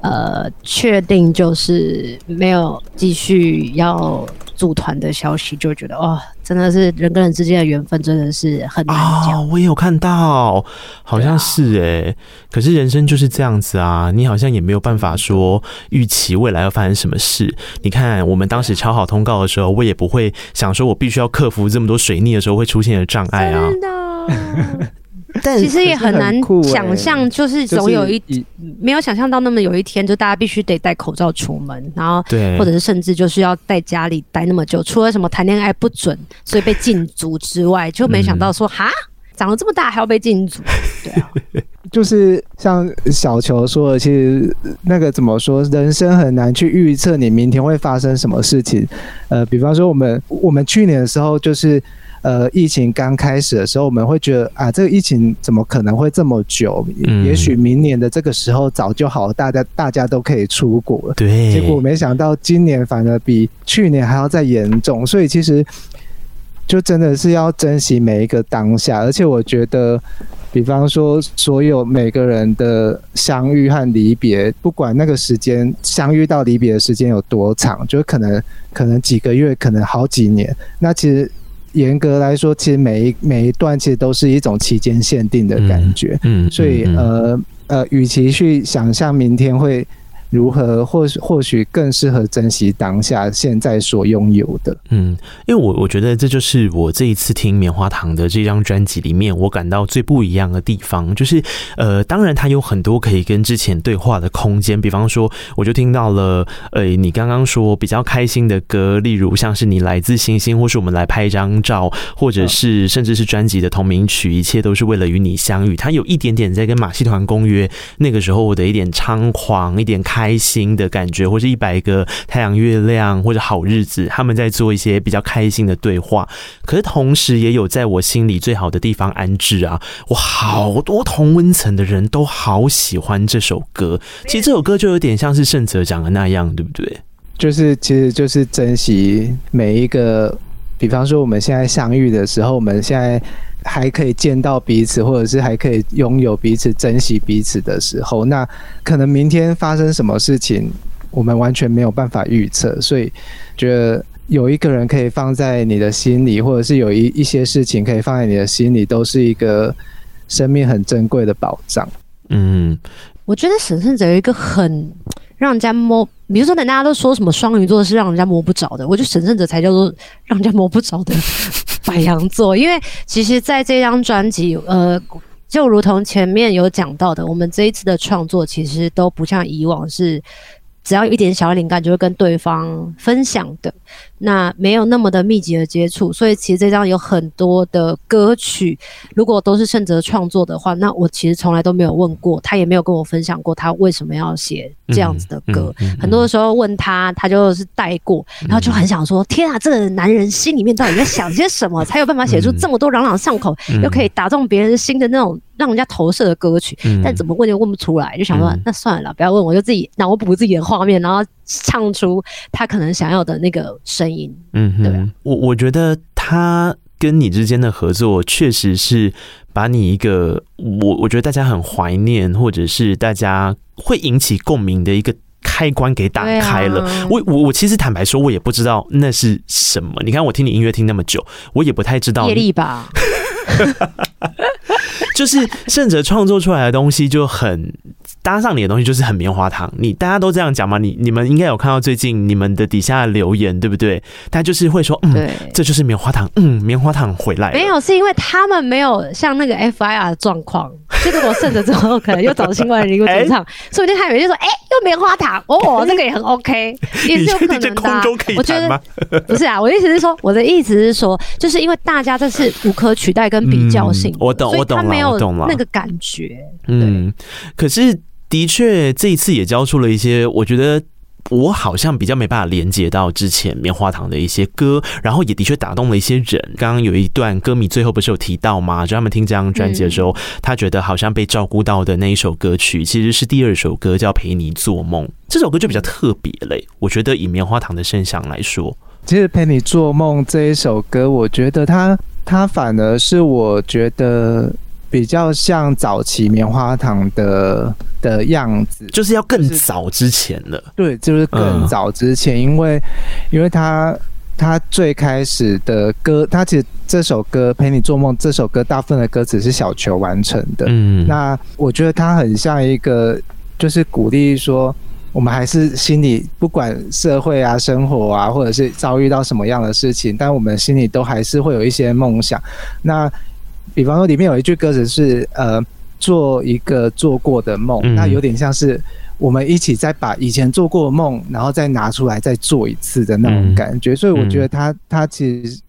呃，确定就是没有继续要组团的消息，就觉得哦。真的是人跟人之间的缘分，真的是很难讲。哦，我也有看到，好像是哎、欸。可是人生就是这样子啊，你好像也没有办法说预期未来要发生什么事。你看，我们当时敲好通告的时候，我也不会想说我必须要克服这么多水逆的时候会出现的障碍啊。但其实也很难想象，就是总有一没有想象到那么有一天，就大家必须得戴口罩出门，然后对，或者是甚至就是要在家里待那么久，除了什么谈恋爱不准，所以被禁足之外，就没想到说哈，长了这么大还要被禁足，对啊，就是像小球说的，其实那个怎么说，人生很难去预测你明天会发生什么事情，呃，比方说我们我们去年的时候就是。呃，疫情刚开始的时候，我们会觉得啊，这个疫情怎么可能会这么久？嗯、也许明年的这个时候早就好，大家大家都可以出国了。对，结果没想到今年反而比去年还要再严重，所以其实就真的是要珍惜每一个当下。而且我觉得，比方说，所有每个人的相遇和离别，不管那个时间相遇到离别的时间有多长，就可能可能几个月，可能好几年，那其实。严格来说，其实每一每一段其实都是一种期间限定的感觉，嗯，嗯，所以呃呃，与其去想象明天会。如何或或许更适合珍惜当下现在所拥有的？嗯，因为我我觉得这就是我这一次听棉花糖的这张专辑里面，我感到最不一样的地方，就是呃，当然它有很多可以跟之前对话的空间，比方说，我就听到了呃，你刚刚说比较开心的歌，例如像是你来自星星，或是我们来拍一张照，或者是甚至是专辑的同名曲，一切都是为了与你相遇。它有一点点在跟马戏团公约那个时候我的一点猖狂，一点开。开心的感觉，或是一百个太阳、月亮，或者好日子，他们在做一些比较开心的对话。可是同时，也有在我心里最好的地方安置啊！我好多同温层的人都好喜欢这首歌。其实这首歌就有点像是胜泽讲的那样，对不对？就是，其实就是珍惜每一个，比方说我们现在相遇的时候，我们现在。还可以见到彼此，或者是还可以拥有彼此、珍惜彼此的时候，那可能明天发生什么事情，我们完全没有办法预测。所以，觉得有一个人可以放在你的心里，或者是有一一些事情可以放在你的心里，都是一个生命很珍贵的宝藏。嗯，我觉得审慎者有一个很让人家摸，比如说等，大家都说什么双鱼座是让人家摸不着的，我觉得神圣者才叫做让人家摸不着的。白羊座，因为其实在这张专辑，呃，就如同前面有讲到的，我们这一次的创作其实都不像以往是只要有一点小灵感就会跟对方分享的。那没有那么的密集的接触，所以其实这张有很多的歌曲，如果都是盛泽创作的话，那我其实从来都没有问过他，也没有跟我分享过他为什么要写这样子的歌。嗯嗯嗯、很多的时候问他，他就是带过，然后就很想说：嗯、天啊，这个男人心里面到底在想些什么，才有办法写出这么多朗朗上口、嗯、又可以打动别人心的那种让人家投射的歌曲？嗯、但怎么问就问不出来，就想说、嗯、那算了，不要问，我就自己脑补自己的画面，然后唱出他可能想要的那个声音。嗯哼，对我我觉得他跟你之间的合作，确实是把你一个我我觉得大家很怀念，或者是大家会引起共鸣的一个开关给打开了。啊、我我我其实坦白说，我也不知道那是什么。你看，我听你音乐听那么久，我也不太知道业力吧。就是胜哲创作出来的东西就很。搭上你的东西就是很棉花糖，你大家都这样讲嘛？你你们应该有看到最近你们的底下的留言，对不对？大家就是会说，嗯，对，这就是棉花糖，嗯，棉花糖回来了。没有，是因为他们没有像那个 FIR 的状况。就是我胜哲之后，可能又找新外人一个主唱，说不定他以为就说，哎、欸，又棉花糖，哦，那个也很 OK，也是有可能的、啊。空中可以？我觉得不是啊，我的意思是说，我的意思是说，就是因为大家这是无可取代跟比较性、嗯，我懂，我懂了，我懂了，那个感觉，嗯，可是。的确，这一次也交出了一些，我觉得我好像比较没办法连接到之前棉花糖的一些歌，然后也的确打动了一些人。刚刚有一段歌迷最后不是有提到吗？就他们听这张专辑的时候，他觉得好像被照顾到的那一首歌曲，其实是第二首歌叫《陪你做梦》。这首歌就比较特别嘞，我觉得以棉花糖的声响来说，其实《陪你做梦》这一首歌，我觉得它它反而是我觉得。比较像早期棉花糖的的样子，就是要更早之前了。对，就是更早之前，因为因为他他最开始的歌，他其实这首歌《陪你做梦》这首歌，大部分的歌词是小球完成的。嗯，那我觉得他很像一个，就是鼓励说，我们还是心里不管社会啊、生活啊，或者是遭遇到什么样的事情，但我们心里都还是会有一些梦想。那比方说，里面有一句歌词是“呃，做一个做过的梦”，那有点像是我们一起再把以前做过的梦，然后再拿出来再做一次的那种感觉。所以我觉得他他其实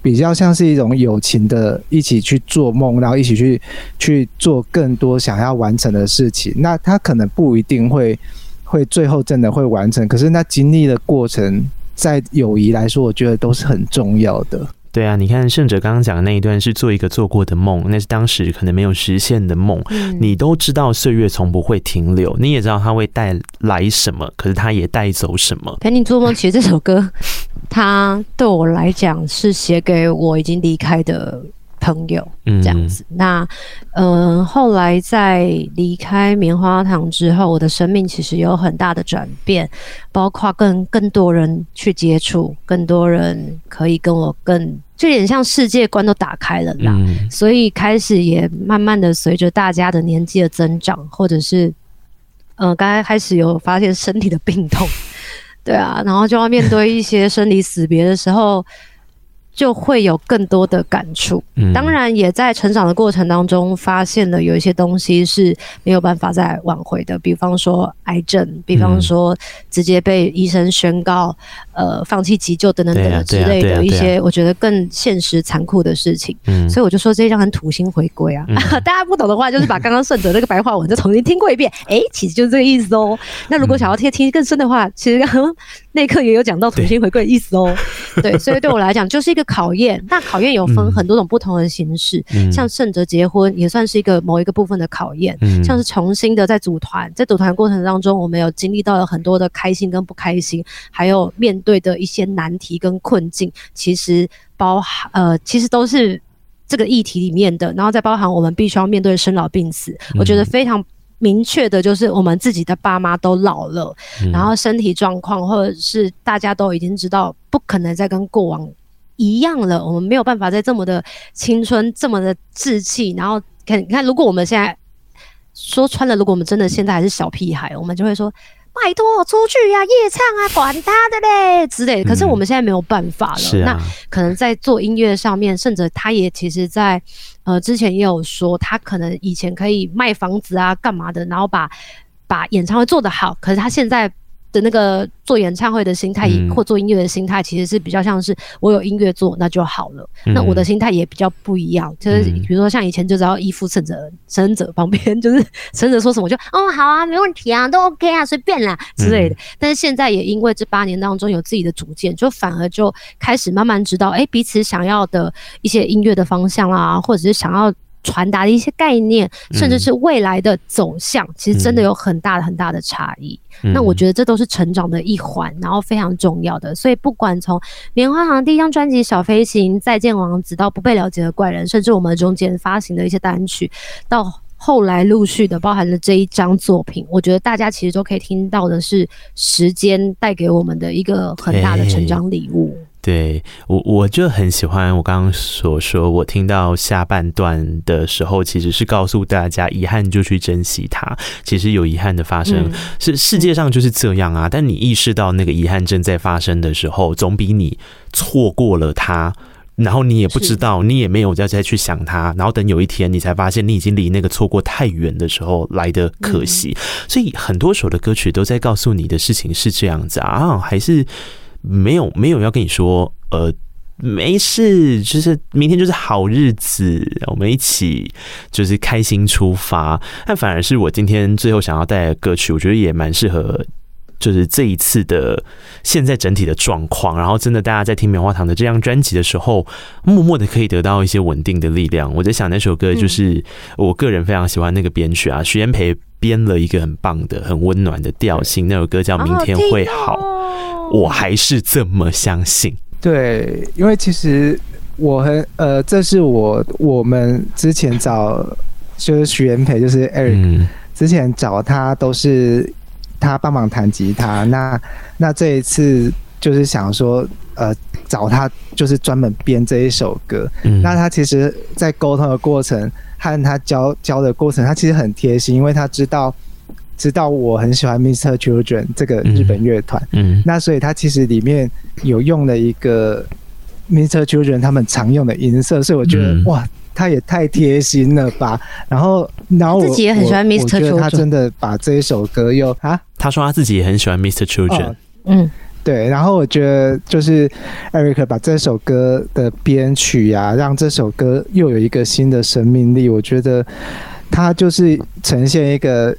比较像是一种友情的，一起去做梦，然后一起去去做更多想要完成的事情。那他可能不一定会会最后真的会完成，可是那经历的过程，在友谊来说，我觉得都是很重要的。对啊，你看圣哲刚刚讲的那一段是做一个做过的梦，那是当时可能没有实现的梦。嗯，你都知道岁月从不会停留，你也知道它会带来什么，可是它也带走什么。陪你做梦，其实这首歌，它对我来讲是写给我已经离开的朋友，这样子。嗯、那，嗯、呃，后来在离开棉花糖之后，我的生命其实有很大的转变，包括跟更多人去接触，更多人可以跟我更，就有点像世界观都打开了啦。嗯、所以开始也慢慢的随着大家的年纪的增长，或者是，呃，刚才开始有发现身体的病痛，对啊，然后就要面对一些生离死别的时候。就会有更多的感触，当然也在成长的过程当中发现了有一些东西是没有办法再挽回的，比方说癌症，比方说直接被医生宣告呃放弃急救等等等等之类的一些我觉得更现实残酷的事情。所以我就说这一张很土星回归啊，大家不懂的话就是把刚刚顺德那个白话文再重新听过一遍，哎，其实就是这个意思哦。那如果想要听听更深的话，其实那一刻也有讲到土星回归的意思哦。对，所以对我来讲就是一个。考验，那考验有分很多种不同的形式，嗯、像胜哲结婚也算是一个某一个部分的考验，嗯、像是重新的在组团，在组团过程当中，我们有经历到了很多的开心跟不开心，还有面对的一些难题跟困境，其实包含呃，其实都是这个议题里面的，然后再包含我们必须要面对生老病死，嗯、我觉得非常明确的就是我们自己的爸妈都老了，嗯、然后身体状况或者是大家都已经知道不可能再跟过往。一样了，我们没有办法再这么的青春，这么的稚气。然后看，你看，如果我们现在说穿了，如果我们真的现在还是小屁孩，我们就会说：“拜托，出去呀，夜唱啊，管他的嘞之类的。”可是我们现在没有办法了。嗯、那可能在做音乐上面，甚至他也其实在呃之前也有说，他可能以前可以卖房子啊，干嘛的，然后把把演唱会做得好。可是他现在。的那个做演唱会的心态，或做音乐的心态，其实是比较像是我有音乐做那就好了。嗯、那我的心态也比较不一样，就是比如说像以前就只要依附胜哲，胜哲旁边就是胜哲说什么就哦好啊，没问题啊，都 OK 啊，随便啦之类的。嗯、但是现在也因为这八年当中有自己的主见，就反而就开始慢慢知道，哎、欸，彼此想要的一些音乐的方向啊，或者是想要。传达的一些概念，甚至是未来的走向，嗯、其实真的有很大的很大的差异。嗯、那我觉得这都是成长的一环，然后非常重要的。所以不管从棉花糖第一张专辑《小飞行》、《再见王子》到《不被了解的怪人》，甚至我们中间发行的一些单曲，到后来陆续的包含了这一张作品，我觉得大家其实都可以听到的是时间带给我们的一个很大的成长礼物。对我，我就很喜欢我刚刚所说，我听到下半段的时候，其实是告诉大家，遗憾就去珍惜它。其实有遗憾的发生，嗯、是世界上就是这样啊。但你意识到那个遗憾正在发生的时候，总比你错过了它，然后你也不知道，你也没有再再去想它，然后等有一天你才发现你已经离那个错过太远的时候来的可惜。嗯、所以很多首的歌曲都在告诉你的事情是这样子啊，还是。没有没有要跟你说，呃，没事，就是明天就是好日子，我们一起就是开心出发。但反而是我今天最后想要带来的歌曲，我觉得也蛮适合，就是这一次的现在整体的状况。然后真的大家在听棉花糖的这张专辑的时候，默默的可以得到一些稳定的力量。我在想那首歌就是我个人非常喜欢那个编曲啊，徐延培编了一个很棒的、很温暖的调性。那首歌叫《明天会好》。我还是这么相信。对，因为其实我很呃，这是我我们之前找就是徐元培，就是 Eric，、嗯、之前找他都是他帮忙弹吉他。那那这一次就是想说，呃，找他就是专门编这一首歌。嗯、那他其实，在沟通的过程和他教教的过程，他其实很贴心，因为他知道。知道我很喜欢 Mr. Children 这个日本乐团，嗯，嗯，那所以他其实里面有用了一个 Mr. Children 他们常用的音色，所以我觉得、嗯、哇，他也太贴心了吧。然后，然后我自己也很喜欢 Mr. Children，他真的把这一首歌又啊，他说他自己也很喜欢 Mr. Children，、哦、嗯，对。然后我觉得就是 Eric 把这首歌的编曲呀、啊，让这首歌又有一个新的生命力。我觉得他就是呈现一个。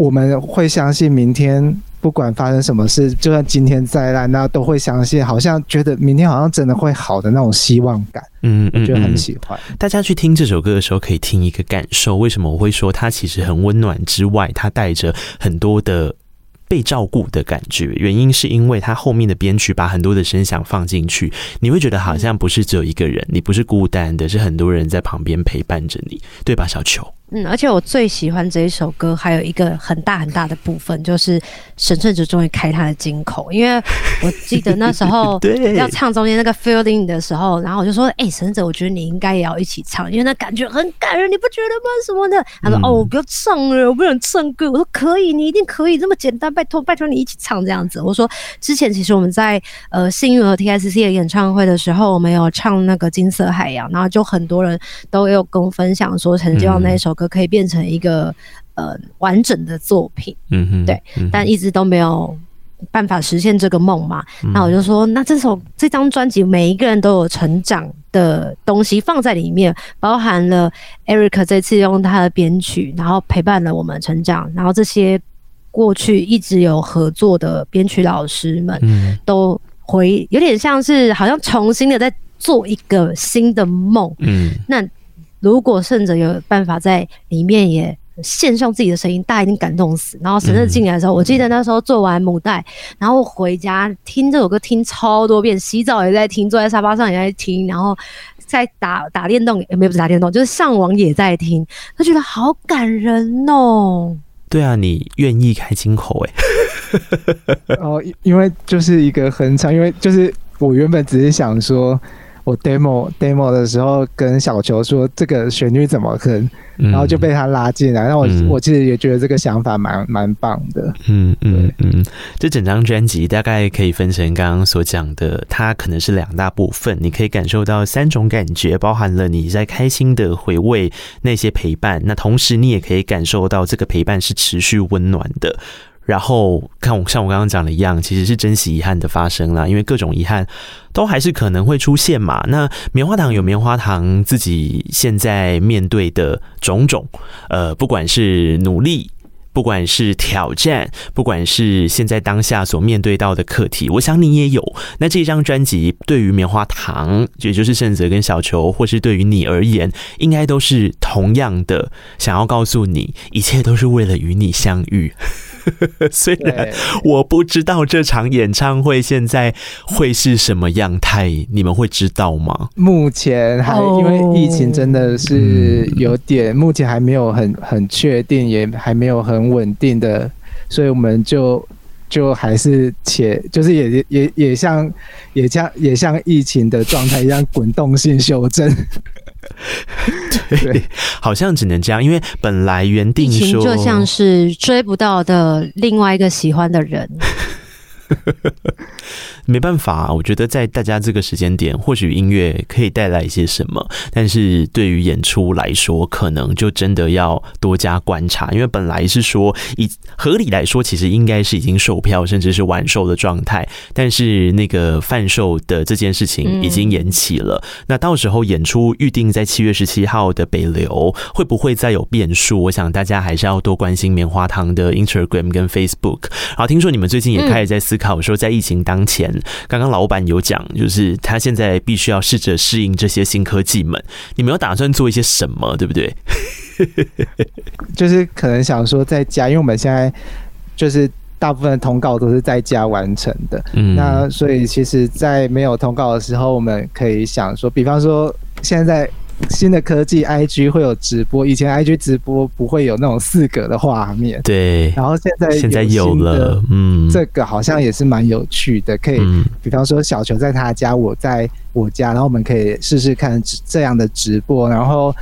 我们会相信明天不管发生什么事，就算今天再烂，那都会相信，好像觉得明天好像真的会好的那种希望感。嗯，我觉得很喜欢。大家去听这首歌的时候，可以听一个感受。为什么我会说它其实很温暖之外，它带着很多的。被照顾的感觉，原因是因为他后面的编曲把很多的声响放进去，你会觉得好像不是只有一个人，你不是孤单的，是很多人在旁边陪伴着你，对吧，小球？嗯，而且我最喜欢这一首歌，还有一个很大很大的部分，就是沈圣哲终于开他的金口，因为 我记得那时候 要唱中间那个 feeling 的时候，然后我就说，哎、欸，沈哲，我觉得你应该也要一起唱，因为那感觉很感人，你不觉得吗？什么的？他说，嗯、哦，我不要唱了，我不想唱歌。我说可以，你一定可以，这么简单，拜托拜托你一起唱这样子。我说之前其实我们在呃幸运和 TSC 的演唱会的时候，我们有唱那个金色海洋，然后就很多人都有跟我分享说，很希望那一首歌可以变成一个呃完整的作品。嗯哼，对，但一直都没有办法实现这个梦嘛。那我就说，那这首这张专辑每一个人都有成长的东西放在里面，包含了 Eric 这次用他的编曲，然后陪伴了我们成长，然后这些。过去一直有合作的编曲老师们，都回有点像是好像重新的在做一个新的梦。嗯，那如果圣者有办法在里面也献上自己的声音，大家一定感动死。然后神圣进来的时候，我记得那时候做完母带，然后回家听这首歌听超多遍，洗澡也在听，坐在沙发上也在听，然后在打打电动，也没有不是打电动，就是上网也在听，他觉得好感人哦。对啊，你愿意开金口哎？哦，因为就是一个很长，因为就是我原本只是想说。我 demo demo 的时候跟小球说这个旋律怎么哼，然后就被他拉进来。那我我其实也觉得这个想法蛮蛮棒的。嗯嗯嗯，这整张专辑大概可以分成刚刚所讲的，它可能是两大部分，你可以感受到三种感觉，包含了你在开心的回味那些陪伴，那同时你也可以感受到这个陪伴是持续温暖的。然后看我像我刚刚讲的一样，其实是珍惜遗憾的发生啦，因为各种遗憾都还是可能会出现嘛。那棉花糖有棉花糖自己现在面对的种种，呃，不管是努力，不管是挑战，不管是现在当下所面对到的课题，我想你也有。那这张专辑对于棉花糖，也就是圣泽跟小球，或是对于你而言，应该都是同样的，想要告诉你，一切都是为了与你相遇。虽然我不知道这场演唱会现在会是什么样态，你们会知道吗？目前还因为疫情真的是有点，目前还没有很很确定，也还没有很稳定的，所以我们就就还是且就是也也也像也像也像疫情的状态一样滚动性修正。对，好像只能这样，因为本来原定说就像是追不到的另外一个喜欢的人。没办法，我觉得在大家这个时间点，或许音乐可以带来一些什么，但是对于演出来说，可能就真的要多加观察。因为本来是说，以合理来说，其实应该是已经售票，甚至是完售的状态，但是那个贩售的这件事情已经延期了。嗯、那到时候演出预定在七月十七号的北流，会不会再有变数？我想大家还是要多关心棉花糖的 Instagram 跟 Facebook。然后听说你们最近也开始在思考说，在疫情当前。刚刚老板有讲，就是他现在必须要试着适应这些新科技们。你们有打算做一些什么，对不对？就是可能想说在家，因为我们现在就是大部分的通告都是在家完成的。嗯，那所以其实，在没有通告的时候，我们可以想说，比方说现在。新的科技，IG 会有直播，以前 IG 直播不会有那种四格的画面。对，然后现在现在有了，嗯，这个好像也是蛮有趣的，可以，比方说小球在他家，我在我家，然后我们可以试试看这样的直播，然后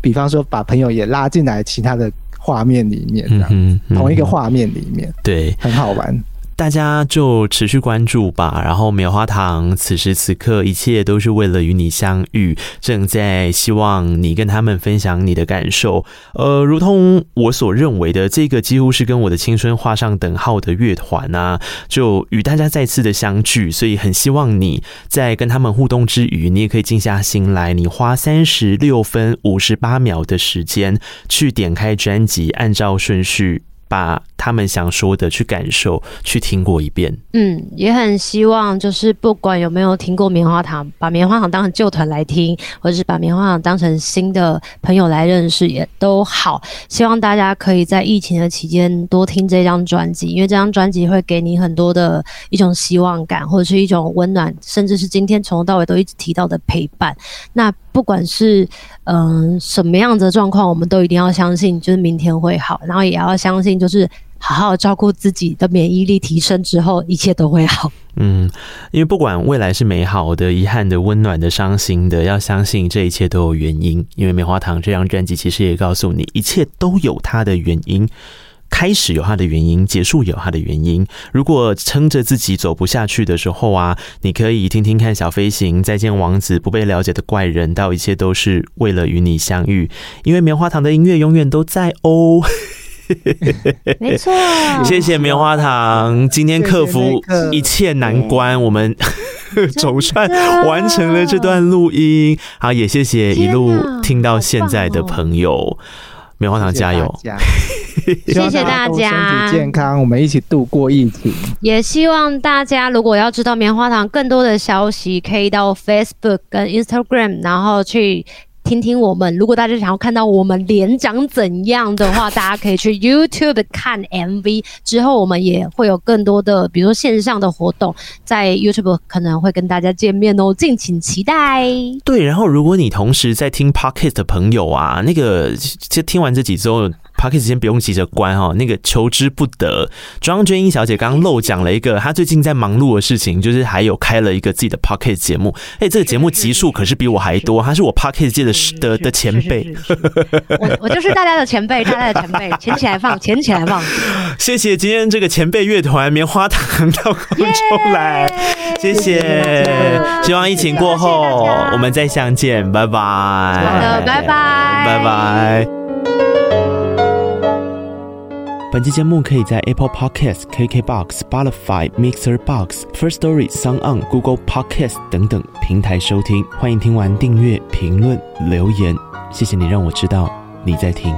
比方说把朋友也拉进来其他的画面里面，这样，同一个画面里面，对，很好玩。大家就持续关注吧。然后棉花糖此时此刻一切都是为了与你相遇，正在希望你跟他们分享你的感受。呃，如同我所认为的，这个几乎是跟我的青春画上等号的乐团啊，就与大家再次的相聚。所以很希望你在跟他们互动之余，你也可以静下心来，你花三十六分五十八秒的时间去点开专辑，按照顺序。把他们想说的去感受，去听过一遍。嗯，也很希望，就是不管有没有听过棉花糖，把棉花糖当成旧团来听，或者是把棉花糖当成新的朋友来认识，也都好。希望大家可以在疫情的期间多听这张专辑，因为这张专辑会给你很多的一种希望感，或者是一种温暖，甚至是今天从头到尾都一直提到的陪伴。那不管是嗯、什么样的状况，我们都一定要相信，就是明天会好，然后也要相信，就是好好照顾自己的免疫力提升之后，一切都会好。嗯，因为不管未来是美好的、遗憾的、温暖的、伤心的，要相信这一切都有原因。因为棉花糖这张专辑其实也告诉你，一切都有它的原因。开始有它的原因，结束有它的原因。如果撑着自己走不下去的时候啊，你可以听听看《小飞行》、《再见王子》、《不被了解的怪人》，到一切都是为了与你相遇。因为棉花糖的音乐永远都在哦。没错，谢谢棉花糖，今天克服一切难关，我们 总算完成了这段录音。好，也谢谢一路听到现在的朋友。棉花糖加油！谢谢大家，身体健康，我们一起度过疫情。也希望大家如果要知道棉花糖更多的消息，可以到 Facebook 跟 Instagram，然后去。听听我们，如果大家想要看到我们脸长怎样的话，大家可以去 YouTube 看 MV。之后我们也会有更多的，比如说线上的活动，在 YouTube 可能会跟大家见面哦，敬请期待。对，然后如果你同时在听 Pocket 的朋友啊，那个就听完这几周。Podcast 先不用急着关哈，那个求之不得。庄娟英小姐刚刚漏讲了一个，她最近在忙碌的事情，就是还有开了一个自己的 Podcast 节目。哎，这个节目集数可是比我还多，她是我 Podcast 界的的的前辈。我我就是大家的前辈，大家的前辈，捡起来放，捡起来放。谢谢今天这个前辈乐团棉花糖到空中来，谢谢。希望疫情过后我们再相见，拜拜。好的，拜拜，拜拜。本期节目可以在 Apple Podcast、KKBox、Spotify、Mixer Box、First Story、s o n g On、Google Podcast 等等平台收听。欢迎听完订阅、评论、留言，谢谢你让我知道你在听。